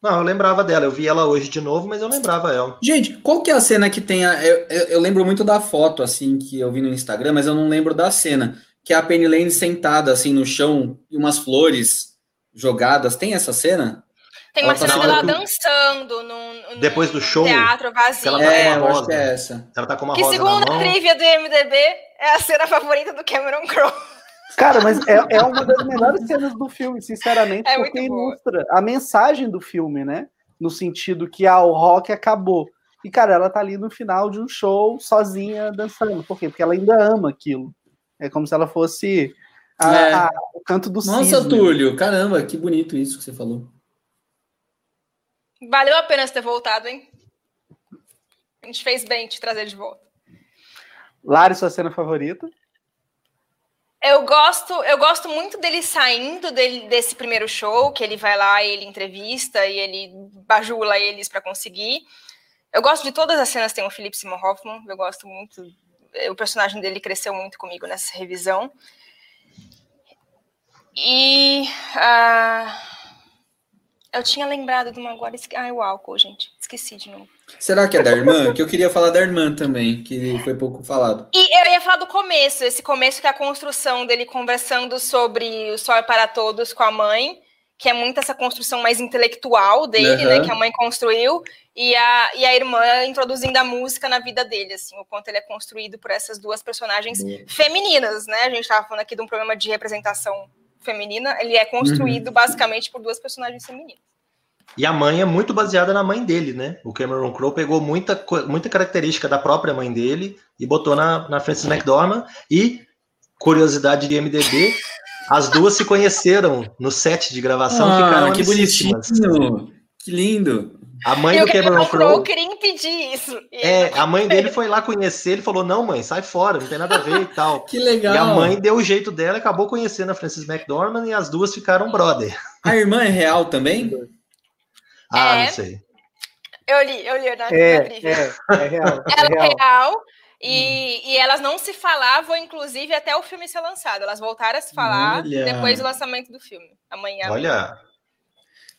Não, eu lembrava dela. Eu vi ela hoje de novo, mas eu lembrava ela. Gente, qual que é a cena que tem a. Eu, eu, eu, lembro muito da foto, assim, que eu vi no Instagram, mas eu não lembro da cena. Que é a Penny Lane sentada, assim, no chão, e umas flores jogadas. Tem essa cena? Tem uma cena dela dançando num, Depois do show, teatro vazio. Ela tá é, com uma rosa. É essa. Ela tá com uma que rosa segundo a trivia do MDB, é a cena favorita do Cameron Crowe. Cara, mas é, é uma das *laughs* melhores cenas do filme, sinceramente, é porque ilustra a mensagem do filme, né? No sentido que ah, o rock acabou. E, cara, ela tá ali no final de um show sozinha dançando. Por quê? Porque ela ainda ama aquilo. É como se ela fosse a, é. a, o canto do Nossa, cisne. Túlio, caramba, que bonito isso que você falou. Valeu a pena ter voltado, hein? A gente fez bem te trazer de volta. Lari, sua cena favorita? Eu gosto, eu gosto muito dele saindo dele, desse primeiro show, que ele vai lá e ele entrevista e ele bajula eles para conseguir. Eu gosto de todas as cenas que tem o Philip Seymour Hoffman, eu gosto muito. O personagem dele cresceu muito comigo nessa revisão. E uh, eu tinha lembrado de uma agora. Ai, o álcool, gente. Esqueci de novo. Será que é da irmã? que eu queria falar da irmã também, que foi pouco falado. E eu ia falar do começo, esse começo que é a construção dele conversando sobre o sol é para todos com a mãe, que é muito essa construção mais intelectual dele, uhum. né? Que a mãe construiu, e a, e a irmã introduzindo a música na vida dele, assim, o quanto ele é construído por essas duas personagens uhum. femininas, né? A gente estava falando aqui de um problema de representação feminina, ele é construído uhum. basicamente por duas personagens femininas. E a mãe é muito baseada na mãe dele, né? O Cameron Crowe pegou muita, muita característica da própria mãe dele e botou na, na Frances McDormand. E, curiosidade de MDB, as duas se conheceram no set de gravação ah, ficaram que bonitinho! Que lindo! A mãe do Cameron Crowe queria impedir isso. É, a mãe dele foi lá conhecer, ele falou: "Não, mãe, sai fora, não tem nada a ver e tal". *laughs* que legal. E a mãe deu o jeito dela, acabou conhecendo a Frances McDormand e as duas ficaram brother. A irmã é real também? ah, é, não sei. Eu li, eu li na, é, na trivia. É, é real. É Ela é real. real e, hum. e, elas não se falavam, inclusive, até o filme ser lançado. Elas voltaram a se falar Olha. depois do lançamento do filme. Amanhã. Olha.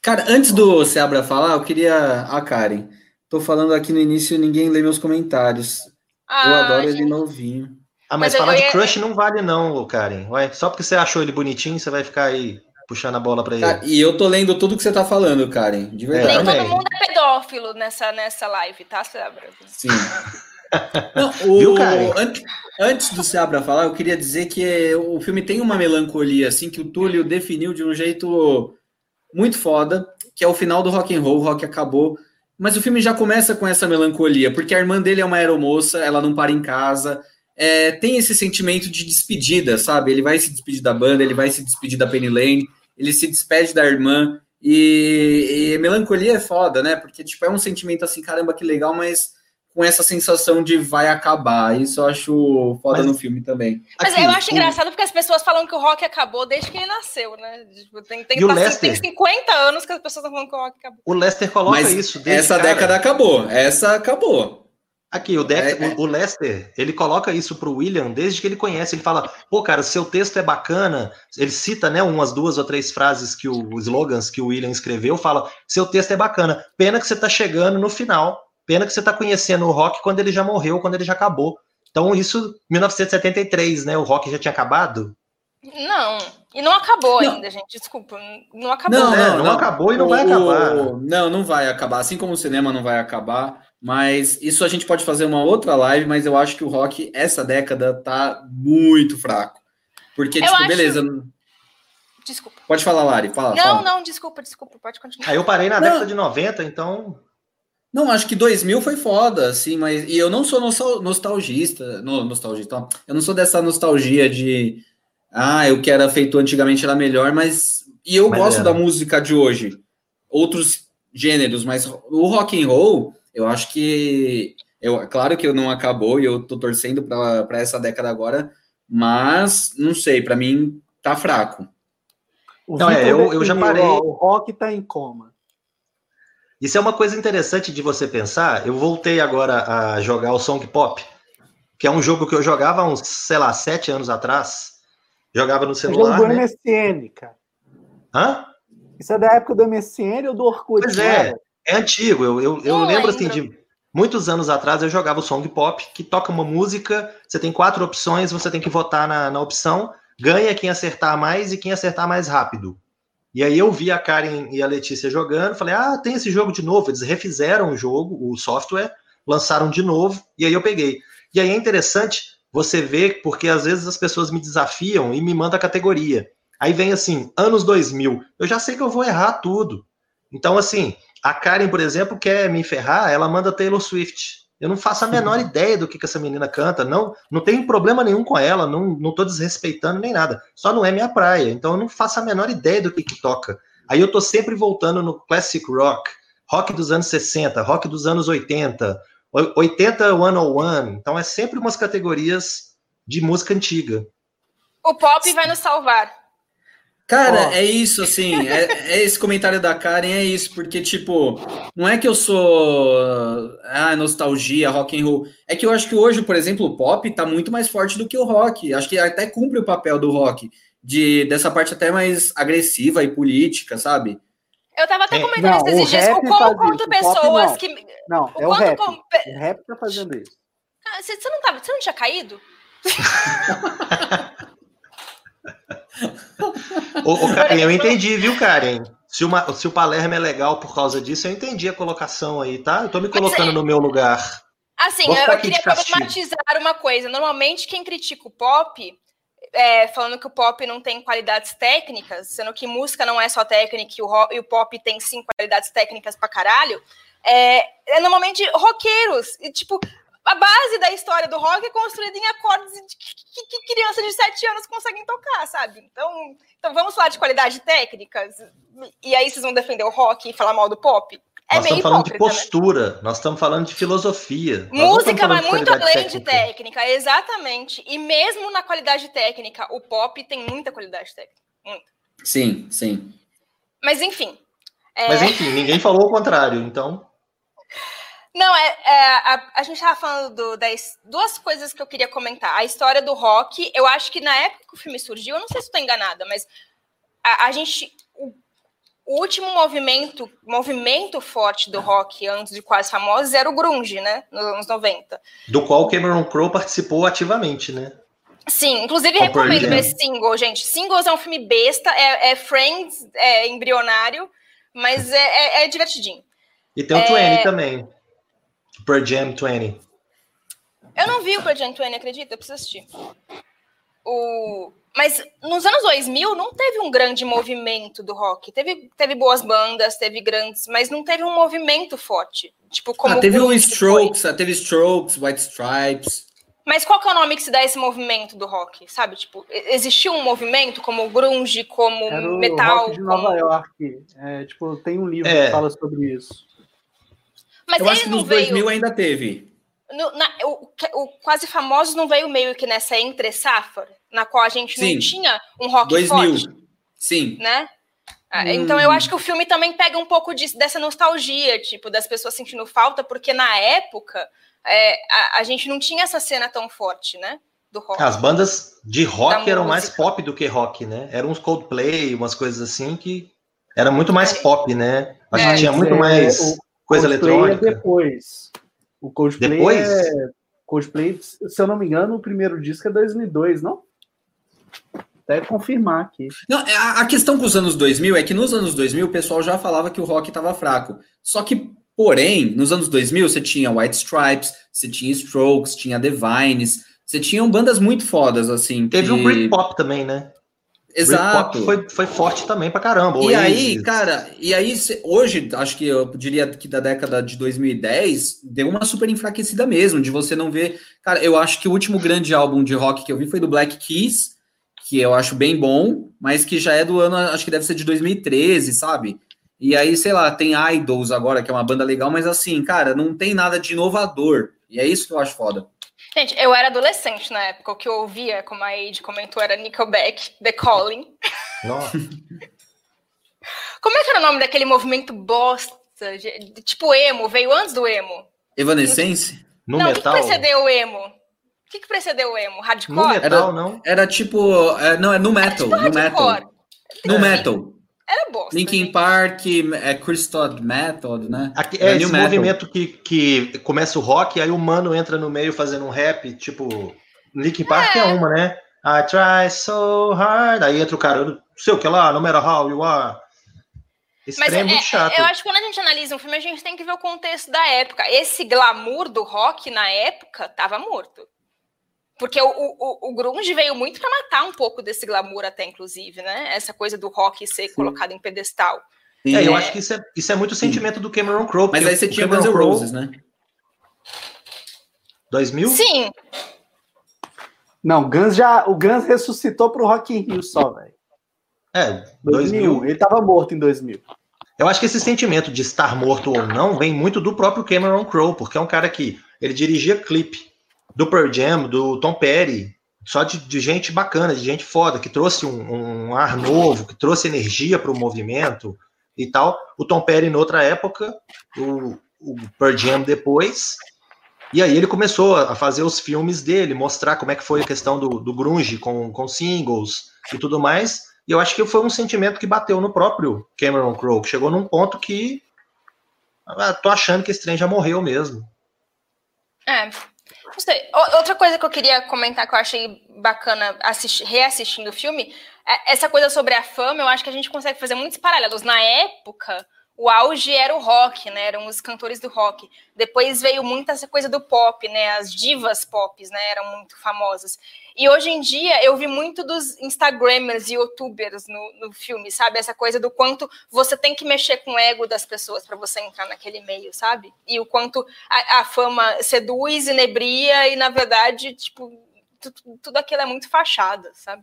Cara, antes do Seabra falar, eu queria. A Karen. Tô falando aqui no início ninguém lê meus comentários. Ah, eu adoro gente... ele novinho. Ah, mas, mas falar de crush não vale, não, Karen. Ué, só porque você achou ele bonitinho, você vai ficar aí puxando a bola para ele. Cara, e eu tô lendo tudo que você tá falando, Karen. De verdade. Nem todo mundo é pedófilo nessa, nessa live, tá, Seabra? Sim. *laughs* Não, o, Viu, antes, antes do Seabra falar, eu queria dizer que o filme tem uma melancolia, assim, que o Túlio definiu de um jeito muito foda, que é o final do rock and roll, o rock acabou. Mas o filme já começa com essa melancolia, porque a irmã dele é uma aeromoça, ela não para em casa, é, tem esse sentimento de despedida, sabe? Ele vai se despedir da banda, ele vai se despedir da Penny Lane, ele se despede da irmã, e, e melancolia é foda, né? Porque, tipo, é um sentimento assim, caramba, que legal, mas com essa sensação de vai acabar. Isso eu acho foda mas, no filme também. Mas Aqui, eu acho o... engraçado porque as pessoas falam que o rock acabou desde que ele nasceu, né? Tipo, tem, tem, tá, Lester... tem 50 anos que as pessoas estão falando que o rock acabou. O Lester coloca mas isso desde Essa cara. década acabou. Essa acabou. Aqui, o, Dexter, é, é. o Lester, ele coloca isso pro William desde que ele conhece. Ele fala, pô, cara, seu texto é bacana. Ele cita, né, umas duas ou três frases que o slogans que o William escreveu. Fala, seu texto é bacana. Pena que você tá chegando no final Pena que você está conhecendo o rock quando ele já morreu, quando ele já acabou. Então, isso, 1973, né? O rock já tinha acabado? Não, e não acabou não. ainda, gente. Desculpa, não acabou. Não, não, não, não acabou e não o, vai acabar. Não, não vai acabar. Assim como o cinema não vai acabar. Mas isso a gente pode fazer uma outra live, mas eu acho que o rock, essa década, tá muito fraco. Porque, eu tipo, acho... beleza. Desculpa. Pode falar, Lari. Fala, não, fala. não, desculpa, desculpa. Pode continuar. Aí eu parei na década de 90, então. Não, acho que 2000 foi foda, assim, mas. E eu não sou nostalgista. No, nostalgista, eu não sou dessa nostalgia de. Ah, eu que era feito antigamente era melhor, mas. E eu mas gosto da música de hoje. Outros gêneros, mas o rock and roll, Eu acho que. Eu, claro que eu não acabou e eu tô torcendo para essa década agora, mas não sei, para mim tá fraco. O não, é, eu, eu já parei. Ó, o rock tá em coma. Isso é uma coisa interessante de você pensar. Eu voltei agora a jogar o Song Pop, que é um jogo que eu jogava uns, sei lá, sete anos atrás. Jogava no celular. Jogo do né? MSN, cara. Hã? Isso é da época do MSN ou do Orkut? Pois é, é antigo. Eu, eu, eu lembro assim de muitos anos atrás eu jogava o Song Pop, que toca uma música, você tem quatro opções, você tem que votar na, na opção, ganha quem acertar mais e quem acertar mais rápido. E aí eu vi a Karen e a Letícia jogando, falei, ah, tem esse jogo de novo. Eles refizeram o jogo, o software, lançaram de novo, e aí eu peguei. E aí é interessante você ver, porque às vezes as pessoas me desafiam e me mandam a categoria. Aí vem assim, anos 2000. Eu já sei que eu vou errar tudo. Então, assim, a Karen, por exemplo, quer me ferrar, ela manda Taylor Swift. Eu não faço a menor ideia do que, que essa menina canta. Não, não tem problema nenhum com ela, não, não tô desrespeitando nem nada. Só não é minha praia. Então eu não faço a menor ideia do que, que toca. Aí eu tô sempre voltando no classic rock, rock dos anos 60, rock dos anos 80, 80 101. Então é sempre umas categorias de música antiga. O pop vai nos salvar. Cara, oh. é isso, assim, é, é, esse comentário da Karen, é isso, porque, tipo, não é que eu sou, ah, nostalgia, rock and roll, é que eu acho que hoje, por exemplo, o pop tá muito mais forte do que o rock, acho que até cumpre o papel do rock, de dessa parte até mais agressiva e política, sabe? Eu tava até é. comentando é, esses dias o como quanto pessoas não. que... Não, é o, o rap, com... o rap tá fazendo isso. Ah, você, você, não tava, você não tinha caído? *laughs* ô, ô, Karen, eu entendi, viu, Karen? Se, uma, se o Palermo é legal por causa disso, eu entendi a colocação aí, tá? Eu tô me colocando é, no meu lugar. Assim, eu, eu queria problematizar uma coisa. Normalmente, quem critica o pop, é, falando que o pop não tem qualidades técnicas, sendo que música não é só técnica e o, rock, e o pop tem sim qualidades técnicas pra caralho, é, é normalmente roqueiros. E, tipo, a base da história do rock é construída em acordes que, que, que crianças de 7 anos conseguem tocar, sabe? Então, então vamos falar de qualidade técnica? E aí vocês vão defender o rock e falar mal do pop? É nós estamos falando de né? postura, né? nós estamos falando de filosofia. Música vai muito além técnica. de técnica, exatamente. E mesmo na qualidade técnica, o pop tem muita qualidade técnica. Muita. Sim, sim. Mas enfim. É... Mas enfim, ninguém falou o contrário, então. Não, é, é a, a, gente estava falando do, das duas coisas que eu queria comentar. A história do rock, eu acho que na época que o filme surgiu, eu não sei se estou enganada, mas a, a gente. O, o, último movimento, movimento forte do rock antes de Quase Famosos era o Grunge, né? Nos anos 90. Do qual Cameron Crowe participou ativamente, né? Sim, inclusive Com recomendo ver esse single, gente. Singles é um filme besta, é, é Friends, é embrionário, mas é, é, é divertidinho. E tem o é... 20 também. Per Jam 20. Eu não vi o Per Jam 20, acredita? Eu preciso assistir. O... Mas nos anos 2000 não teve um grande movimento do rock. Teve, teve boas bandas, teve grandes, mas não teve um movimento forte. Tipo, como ah, teve o Strokes, foi. teve Strokes, White Stripes. Mas qual que é o nome que se dá esse movimento do rock? Sabe, tipo, existiu um movimento como grunge, como Era o metal? Rock de como... Nova York. É, tipo, tem um livro é. que fala sobre isso. Mas eu acho que nos veio... 2000 ainda teve. No, na, o, o, Quase Famosos não veio meio que nessa entre safra, na qual a gente Sim. não tinha um rock 2000. forte. Sim. Né? Hum. Então eu acho que o filme também pega um pouco disso, dessa nostalgia, tipo, das pessoas sentindo falta, porque na época é, a, a, gente não tinha essa cena tão forte, né? Do rock. As bandas de rock eram mais pop do que rock, né? Eram uns Coldplay, umas coisas assim que era muito mais é. pop, né? A gente é, tinha muito mais coisa Coldplay é eletrônica. É depois. O Coldplay depois? é. Coldplay, se eu não me engano, o primeiro disco é 2002, não? Até confirmar aqui. Não, é, a questão com os anos 2000 é que nos anos 2000 o pessoal já falava que o rock estava fraco. Só que, porém, nos anos 2000 você tinha White Stripes, você tinha Strokes, tinha The Vines, você tinha bandas muito fodas, assim. Teve que... o Britpop também, né? Exato. Foi, foi forte também pra caramba. E aí, cara, e aí hoje, acho que eu diria que da década de 2010, deu uma super enfraquecida mesmo, de você não ver. Cara, eu acho que o último grande álbum de rock que eu vi foi do Black Keys, que eu acho bem bom, mas que já é do ano, acho que deve ser de 2013, sabe? E aí, sei lá, tem Idols agora, que é uma banda legal, mas assim, cara, não tem nada de inovador. E é isso que eu acho foda. Gente, eu era adolescente na época. O que eu ouvia, como a Aide comentou, era Nickelback, The Calling. Nossa. *laughs* Como é que era o nome daquele movimento bosta? de- de- tipo emo, veio antes do emo. Evanescence? No não, metal. o que, que precedeu o emo? O que, que precedeu o emo? No Hardcore? metal, não. Era tipo. é, não, é no metal. Tipo no metal. hardcore. No metal. Era bosta. Linkin gente. Park, é Crystal Method, né? Aqui, É é esse metal. movimento que, que começa o rock, aí o mano entra no meio fazendo um rap, tipo. Linkin Park é, uma, né? I try so hard. Aí entra o cara, não sei o que lá, no matter how you are. Esse Mas trem é é- muito chato. eu acho que quando a gente analisa um filme, a gente tem que ver o contexto da época. Esse glamour do rock na época tava morto. Porque o, o, o grunge veio muito para matar um pouco desse glamour até, inclusive, né? Essa coisa do rock ser colocado em pedestal. Sim, É, eu acho que isso é, isso é muito o sentimento do Cameron Crowe. Mas aí você tinha Cameron Guns N' Crowe, Roses, né? 2000? Sim, Não, Guns já, o Guns ressuscitou pro Rock in Rio só, velho. É, 2001. 2000. Ele tava morto em 2000. Eu acho que esse sentimento de estar morto ou não vem muito do próprio Cameron Crowe, porque é um cara que ele dirigia clipe do Pearl Jam, do Tom Petty, só de, de gente bacana, de gente foda, que trouxe um, um ar novo, que trouxe energia para o movimento e tal. O Tom Petty, em outra época, o, o Pearl Jam depois. E aí ele começou a fazer os filmes dele, mostrar como é que foi a questão do, do grunge com, com singles e tudo mais. E eu acho que foi um sentimento que bateu no próprio Cameron Crowe, que chegou num ponto que. Ah, tô achando que esse trem já morreu mesmo. É. Não sei. Outra coisa que eu queria comentar que eu achei bacana assisti- reassistindo o filme, é essa coisa sobre a fama, eu acho que a gente consegue fazer muitos paralelos. Na época, o auge era o rock, né? Eram os cantores do rock. Depois veio muito essa coisa do pop, né? As divas pop, né? Eram muito famosas. E hoje em dia eu vi muito dos Instagramers e youtubers no, no filme, sabe? Essa coisa do quanto você tem que mexer com o ego das pessoas para você entrar naquele meio, sabe? E o quanto a, a fama seduz, inebria e, na verdade, tipo, tu- tudo aquilo é muito fachada, sabe?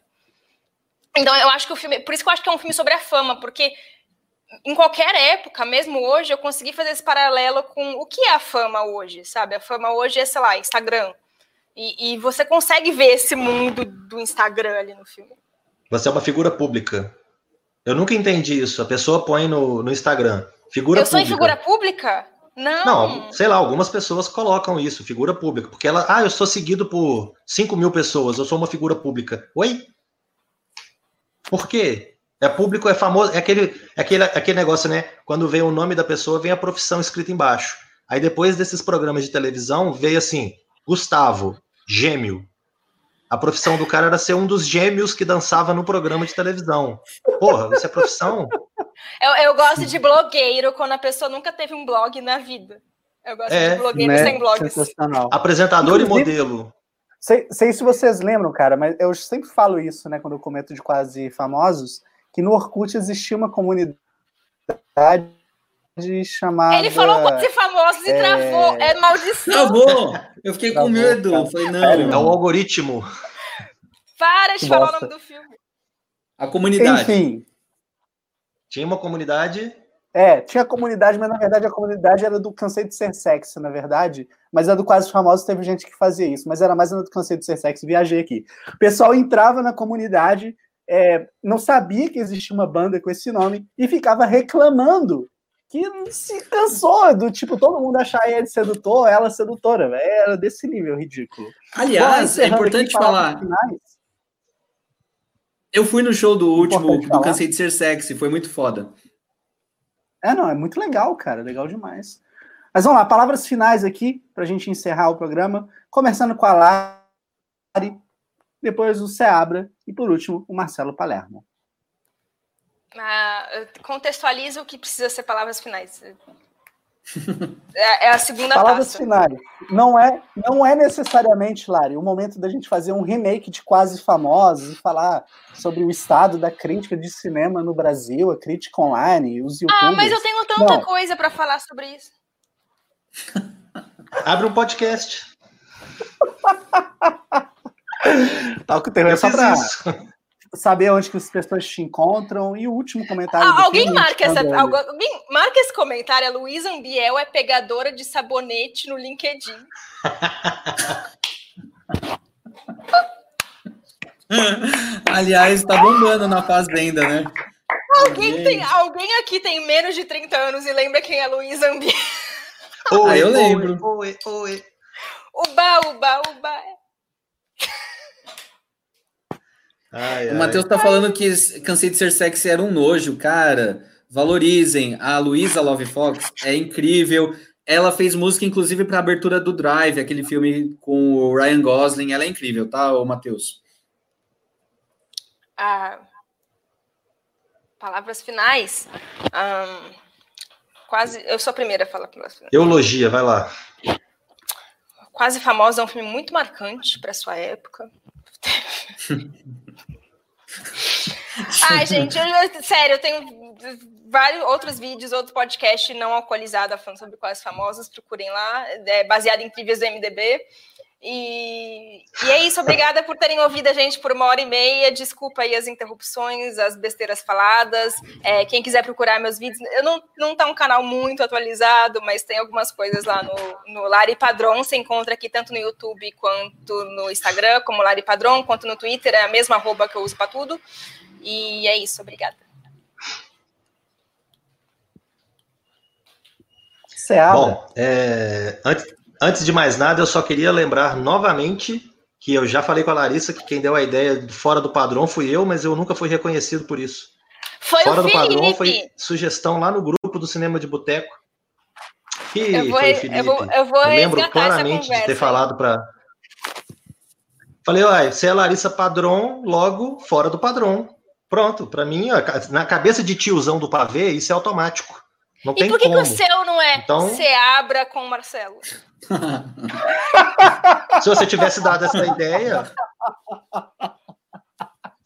Então eu acho que o filme. Por isso que eu acho que é um filme sobre a fama, porque em qualquer época, mesmo hoje, eu consegui fazer esse paralelo com o que é a fama hoje, sabe? A fama hoje é, sei lá, Instagram. E, e você consegue ver esse mundo do Instagram ali no filme. Você é uma figura pública. Eu nunca entendi isso. A pessoa põe no, no Instagram. Figura eu sou em pública. figura pública? Não. Não, sei lá, algumas pessoas colocam isso, figura pública, porque ela, ah, eu sou seguido por 5 mil pessoas, eu sou uma figura pública. Oi? Por quê? É público, é famoso, é aquele, é aquele, é aquele negócio, né? Quando vem o nome da pessoa, vem a profissão escrita embaixo. Aí depois desses programas de televisão, veio assim, Gustavo, gêmeo. A profissão do cara era ser um dos gêmeos que dançava no programa de televisão. Porra, isso é profissão? Eu, eu gosto de blogueiro quando a pessoa nunca teve um blog na vida. Eu gosto É, de blogueiro Né? sem blogs. Sensacional. Apresentador Inclusive- e modelo. Sei, sei se vocês lembram, cara, mas eu sempre falo isso, né, quando eu comento de quase famosos, que no Orkut existia uma comunidade chamada... Ele falou quase famosos e é, travou. É maldição. Travou! Eu fiquei com Travou, medo. cara. Falei, É não. o algoritmo. Para de falar o nome do filme. A comunidade. Enfim, Tinha uma comunidade é, tinha comunidade, mas na verdade a comunidade era do Cansei de Ser Sexy, na verdade, mas a do Quase Famosos teve gente que fazia isso, mas era mais a do Cansei de Ser Sexy, viajei aqui. O pessoal entrava na comunidade, é, não sabia que existia uma banda com esse nome e ficava reclamando que se cansou do tipo todo mundo achar ele sedutor, ela sedutora, velho. era desse nível ridículo. Bom, Aliás, é encerrando importante falar. Eu fui no show do último, Importante do falar. Cansei de Ser Sexy, foi muito foda. É, não, é muito legal, cara, legal demais. Mas vamos lá, palavras finais aqui, para a gente encerrar o programa, começando com a Lari, depois o Seabra e, por último, o Marcelo Palermo. Ah, contextualiza o que precisa ser palavras finais. *laughs* É, é a segunda Palavras taça. finais. Não é, não é necessariamente, Lari, o momento da gente fazer um remake de Quase Famosos e falar sobre o estado da crítica de cinema no Brasil, a crítica online, os youtubers. Ah, mas eu tenho tanta Não. coisa para falar sobre isso. *laughs* Abre um podcast. *laughs* Tá, o terror é Eu só pra, isso. saber onde que as pessoas te encontram. E o último comentário. Ah, alguém marca essa. Alguém marca esse comentário. A Luísa Ambiel é pegadora de sabonete no LinkedIn. *laughs* Aliás, tá bombando na fazenda, né? Alguém, tem, alguém aqui tem menos de 30 anos e lembra quem é Luísa Ambiel? Oi, ah, eu lembro. Oi, oi. Uba, uba, uba. Ai, o Matheus tá falando que Cansei de Ser Sexy era um nojo, cara. Valorizem. A Luísa Love Fox é incrível. Ela fez música, inclusive, para a abertura do Drive, aquele filme com o Ryan Gosling. Ela é incrível, tá, ô Matheus? Ah, palavras finais. Um, quase. Eu sou a primeira a falar palavras finais. Eulogia, vai lá. Quase Famosa é um filme muito marcante para sua época. *laughs* Ai, gente, eu, sério, eu tenho vários outros vídeos, outros podcasts não alcoolizados falando sobre quase famosas, procurem lá, é baseado em trivias do MDB. E, e, é isso, obrigada por terem ouvido a gente por uma hora e meia. Desculpa aí as interrupções, as besteiras faladas. É, quem quiser procurar meus vídeos, eu não, não tá um canal muito atualizado, mas tem algumas coisas lá no, no Lari Padron. Você encontra aqui tanto no YouTube quanto no Instagram, como Lari Padron, quanto no Twitter, é a mesma arroba que eu uso para tudo. E é isso, obrigada. Bom, é, antes, Antes de mais nada, eu só queria lembrar novamente que eu já falei com a Larissa que quem deu a ideia fora do padrão fui eu, mas eu nunca fui reconhecido por isso. Foi fora do padrão foi sugestão lá no grupo do Cinema de Boteco. Que eu vou, foi, Felipe. Eu, vou, eu, vou eu lembro claramente de ter falado para. Falei, uai, você é Larissa Padrão, logo fora do padrão. Pronto, para mim, na cabeça de tiozão do pavê, isso é automático. Não e por que, que, o seu não é então... Seabra com o Marcelo? *laughs* Se você tivesse dado essa ideia,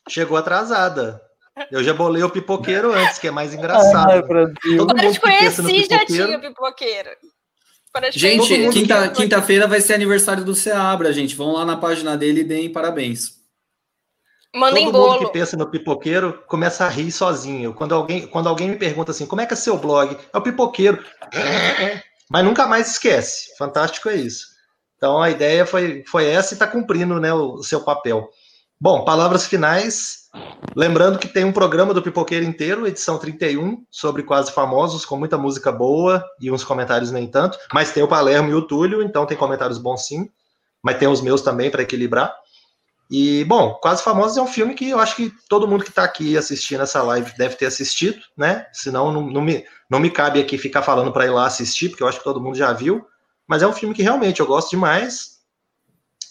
chegou atrasada. Eu já bolei o pipoqueiro antes, que é mais engraçado. Ai, Todo Quando eu te conheci, já tinha pipoqueiro. Gente, quinta-feira quinta vai ser aniversário do Seabra, gente. Vão lá na página dele e deem parabéns. Mandem Todo bolo. mundo que pensa no pipoqueiro começa a rir sozinho. Quando alguém, quando alguém me pergunta assim, como é que é seu blog? É o pipoqueiro. Mas nunca mais esquece. Fantástico é isso. Então a ideia foi, foi essa e está cumprindo né, o, o, seu papel. Bom, palavras finais. Lembrando que tem um programa do Pipoqueiro inteiro, edição 31, sobre quase famosos, com muita música boa e uns comentários nem tanto. Mas tem o Palermo e o Túlio, então tem comentários bons sim. Mas tem os meus também para equilibrar. E, bom, Quase Famosos é um filme que eu acho que todo mundo que está aqui assistindo essa live deve ter assistido, né? Senão não, não, me, não me cabe aqui ficar falando para ir lá assistir, porque eu acho que todo mundo já viu. Mas é um filme que realmente eu gosto demais.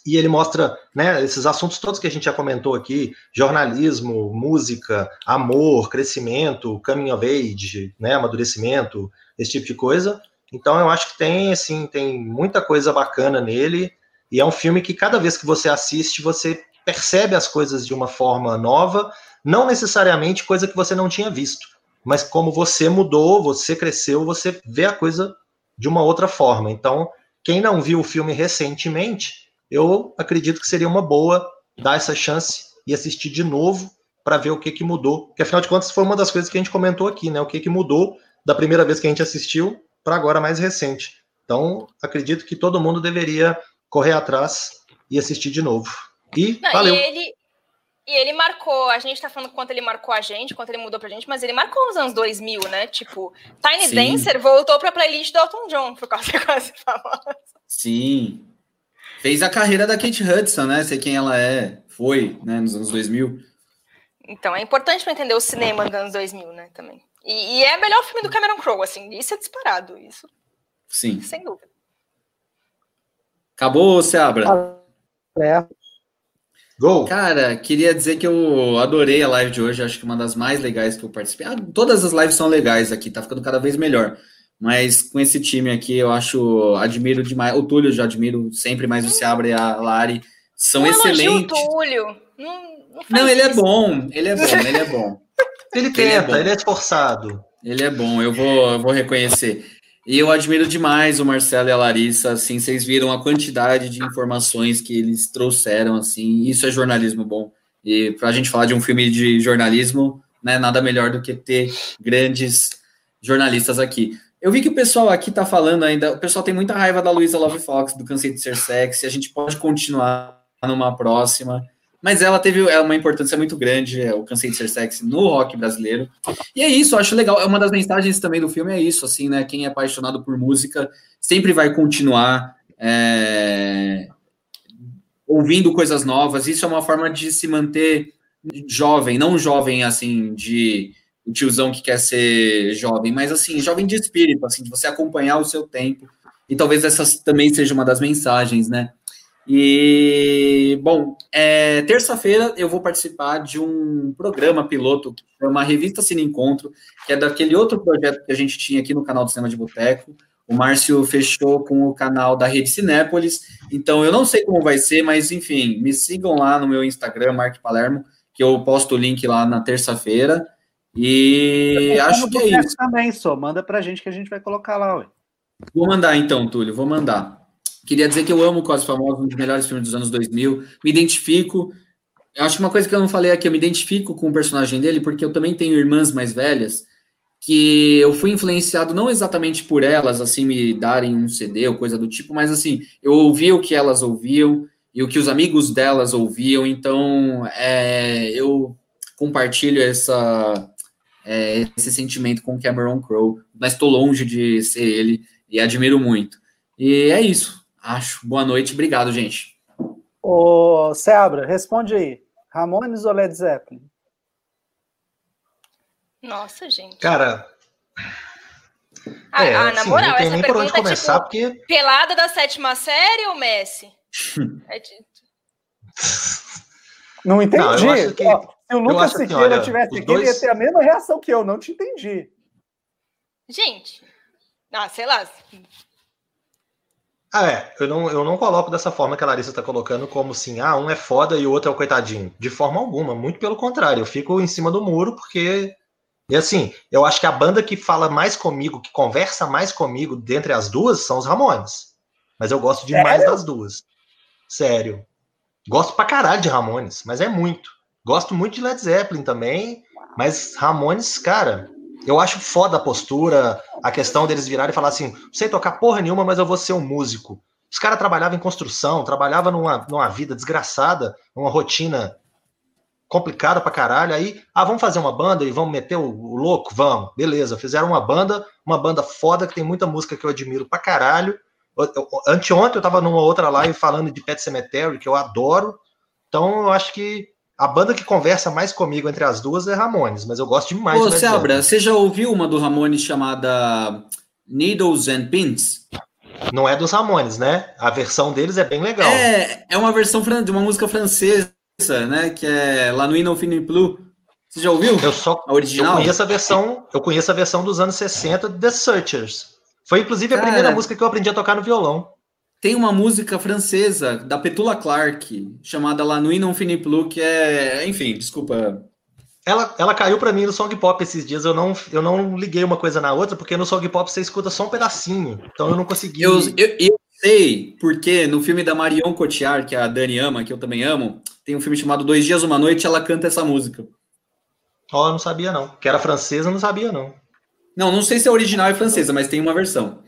E ele mostra né, esses assuntos todos que a gente já comentou aqui: jornalismo, música, amor, crescimento, coming of age, né, amadurecimento, esse tipo de coisa. Então eu acho que tem assim, tem muita coisa bacana nele. E é um filme que cada vez que você assiste, você percebe as coisas de uma forma nova, não necessariamente coisa que você não tinha visto, mas como você mudou, você cresceu, você vê a coisa de uma outra forma. Então, quem não viu o filme recentemente, eu acredito que seria uma boa dar essa chance e assistir de novo para ver o que, que mudou. Porque afinal de contas foi uma das coisas que a gente comentou aqui, né? O que, que mudou da primeira vez que a gente assistiu para agora mais recente. Então, acredito que todo mundo deveria correr atrás e assistir de novo. E Não, valeu. E ele, e ele marcou, a gente tá falando quanto ele marcou a gente, quanto ele mudou pra gente, mas ele marcou nos anos 2000, né? Tipo, Tiny Sim. Dancer voltou pra playlist do Elton John, por causa *laughs* quase famosa. Sim. Fez a carreira da Kate Hudson, né? Sei quem ela é, foi, né, nos anos 2000. Então, é importante para entender o cinema dos anos 2000, né, também. E, e é o melhor filme do Cameron Crowe, assim, isso é disparado, isso. Sim. Sem dúvida. Acabou, Seabra? É. Gol. Cara, queria dizer que eu adorei a live de hoje, acho que uma das mais legais que eu participei. Ah, todas as lives são legais aqui, tá ficando cada vez melhor. Mas com esse time aqui, eu acho, admiro demais. O Túlio já admiro sempre, mais o Seabra e a Lari são não excelentes. O Túlio. Não, não, não ele é bom, ele é bom, ele é bom. *laughs* ele tenta, ele é, bom. ele é esforçado. Ele é bom, eu vou, eu vou reconhecer. E eu admiro demais o Marcelo e a Larissa, assim, vocês viram a quantidade de informações que eles trouxeram, assim, isso é jornalismo bom. E para a gente falar de um filme de jornalismo, né, nada melhor do que ter grandes jornalistas aqui. Eu vi que o pessoal aqui está falando ainda, o pessoal tem muita raiva da Luísa Love Fox, do Cansei de Ser Sexy, a gente pode continuar numa próxima, mas ela teve é uma importância muito grande, é, o Cansei de Ser Sexy, no rock brasileiro. E é isso, acho legal, é uma das mensagens também do filme, é isso, assim, né, quem é apaixonado por música sempre vai continuar é, ouvindo coisas novas, isso é uma forma de se manter jovem, não jovem, assim, de o tiozão que quer ser jovem, mas assim, jovem de espírito, assim, de você acompanhar o seu tempo. E talvez essa também seja uma das mensagens, né? E, bom, é, terça-feira eu vou participar de um programa piloto, é uma revista Cine Encontro, que é daquele outro projeto que a gente tinha aqui no canal do Cinema de Boteco. O Márcio fechou com o canal da Rede Cinépolis, então eu não sei como vai ser, mas enfim, me sigam lá no meu Instagram, Mark Palermo, que eu posto o link lá na terça-feira. E acho que é isso. Também, só manda pra gente que a gente vai colocar lá, ué. Vou mandar então, Túlio, vou mandar. Queria dizer que eu amo Quase Famosos, um dos melhores filmes dos anos 2000. Me identifico. Acho que uma coisa que eu não falei aqui, eu me identifico com o personagem dele, porque eu também tenho irmãs mais velhas, que eu fui influenciado não exatamente por elas, assim, me darem um CD ou coisa do tipo, mas assim, eu ouvi o que elas ouviam e o que os amigos delas ouviam, então é, eu compartilho essa, é, esse sentimento com Cameron Crowe, mas estou longe de ser ele e admiro muito. E é isso, acho. Boa noite, obrigado, gente. Ô, Seabra, responde aí. Ramones ou Led Zeppelin? Nossa, gente. Cara. Ah, é, ah na assim, moral, não tem nem por onde começar, tipo, porque. Pelada da sétima série ou Messi? *laughs* é de... Não entendi. Não, que... Ó, se o Lucas Siqueira assim, tivesse aqui, dois... ele ia ter a mesma reação que eu. Não te entendi. Gente, ah, sei lá. Ah, é. Eu não, eu não coloco dessa forma que a Larissa está colocando, como assim, ah, um é foda e o outro é o coitadinho. De forma alguma, muito pelo contrário. Eu fico em cima do muro porque. E assim, eu acho que a banda que fala mais comigo, que conversa mais comigo dentre as duas, são os Ramones. Mas eu gosto demais Sério? das duas. Sério. Gosto pra caralho de Ramones, mas é muito. Gosto muito de Led Zeppelin também, mas Ramones, cara, eu acho foda a postura, a questão deles virarem e falar assim: não sei tocar porra nenhuma, mas eu vou ser um músico. Os caras trabalhavam em construção, trabalhavam numa, numa vida desgraçada, numa rotina complicada pra caralho. Aí, ah, vamos fazer uma banda e vamos meter o, o, louco? Vamos, beleza. Fizeram uma banda, uma banda foda que tem muita música que eu admiro pra caralho. Anteontem eu tava numa outra live falando de Pet Cemetery, que eu adoro. Então eu acho que a banda que conversa mais comigo entre as duas é Ramones, mas eu gosto demais. Ô, Sebra, você já ouviu uma do Ramones chamada Needles and Pins? Não é dos Ramones, né? A versão deles é bem legal. É, é uma versão de uma música francesa, né? Que é La Nuit no Fini Plus. Você já ouviu? Eu só a original? Eu conheço a versão, eu conheço a versão dos anos 60 The Searchers. Foi inclusive Cara, a primeira música que eu aprendi a tocar no violão. Tem uma música francesa da Petula Clark, chamada La Nuit non finit plus, que é, enfim, desculpa. Ela, ela caiu para mim no Song Pop esses dias. Eu não, eu não liguei uma coisa na outra, porque no Song Pop você escuta só um pedacinho. Então eu não consegui. Eu, eu, eu sei, porque no filme da Marion Cotillard, que a Dani ama, que eu também amo, tem um filme chamado Dois Dias, Uma Noite, ela canta essa música. Ó, oh, não sabia não. Que era francesa, não sabia não. Não, não sei se a original é francesa, mas tem uma versão.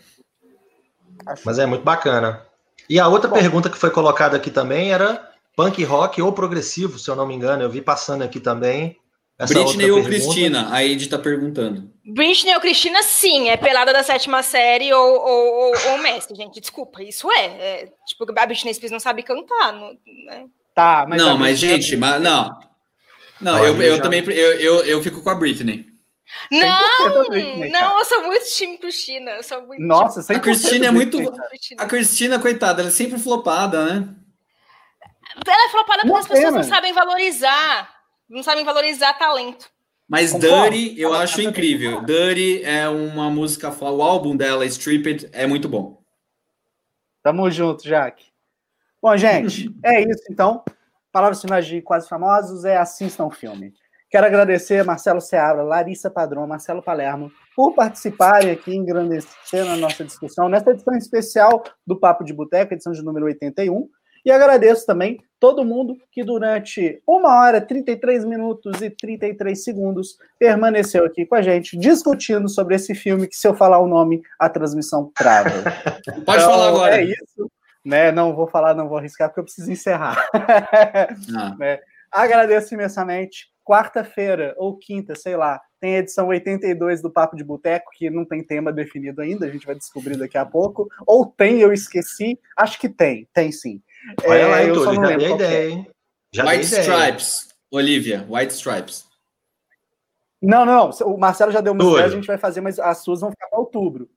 Mas é muito bacana. E a outra Bom, pergunta que foi colocada aqui também era punk rock ou progressivo, se eu não me engano. Eu vi passando aqui também. Britney ou pergunta. Cristina? A Ed está perguntando. Britney ou Cristina, sim. É pelada da sétima série ou, ou, ou, ou Messi, gente. Desculpa, isso é. é tipo, a Britney Spears não sabe cantar. Não, né? Tá, mas. Não, mas, gente, mas, não. Não, eu, eu, também. Eu, eu, eu fico com a Britney. Não, não, eu sou muito time Cristina. Eu sou muito Nossa, a Cristina é muito. A Cristina, coitada, ela é sempre flopada, né? Ela é flopada porque as pessoas não sabem valorizar. Não sabem valorizar talento. Mas. Dirty, eu acho incrível. Dirty é uma música. O álbum dela, Stripped, é muito bom. Tamo junto, Jaque. Bom, gente, *laughs* é isso então. Palavras finais de Quase Famosos é assistam o filme. Quero agradecer a Marcelo Seabra, Larissa Padrão, Marcelo Palermo, por participarem aqui, engrandecendo a nossa discussão nesta edição especial do Papo de Boteca, edição de número 81. E agradeço também todo mundo que durante uma hora, 33 minutos e 33 segundos permaneceu aqui com a gente, discutindo sobre esse filme que, se eu falar o nome, a transmissão trava. *laughs* Pode então, falar agora. É isso. Né? Não vou falar, não vou arriscar, porque eu preciso encerrar. Ah. *laughs* né? Agradeço imensamente. Quarta-feira ou quinta, sei lá, tem a edição 82 do Papo de Boteco, que não tem tema definido ainda, a gente vai descobrir daqui a pouco. Ou tem, eu esqueci. Acho que tem, tem sim. Olha é, lá, eu Túlio, só não já lembro dei ideia, hein? Já White Stripes, Olivia, White Stripes. Não, não, o Marcelo já deu uma ideia, a gente vai fazer, mas as suas vão ficar para outubro.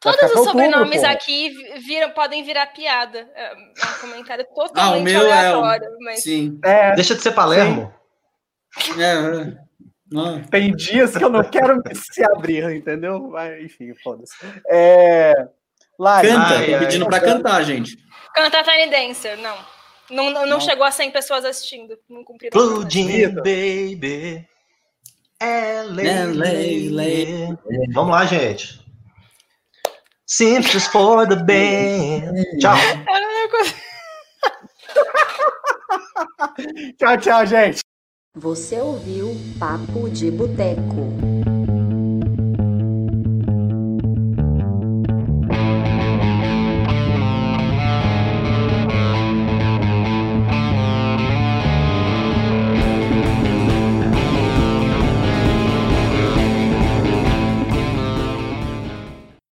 Todos os sobrenomes aqui viram, podem virar piada. É um comentário totalmente ah, o meu aleatório. É, mas... Sim. É, Deixa de ser Palermo. É, é. Tem dias que eu não quero se abrir, entendeu? Mas, enfim, foda-se. É... Canta, ai, tô pedindo para cantar, gente. Cantar Tiny Dancer, não. Não, não, não, chegou a 100 pessoas assistindo. Não cumpriram. Blooding Baby. LA. Vamos lá, gente. Simples for the band. Tchau. *laughs* tchau, tchau, gente. Você ouviu Papo de Boteco.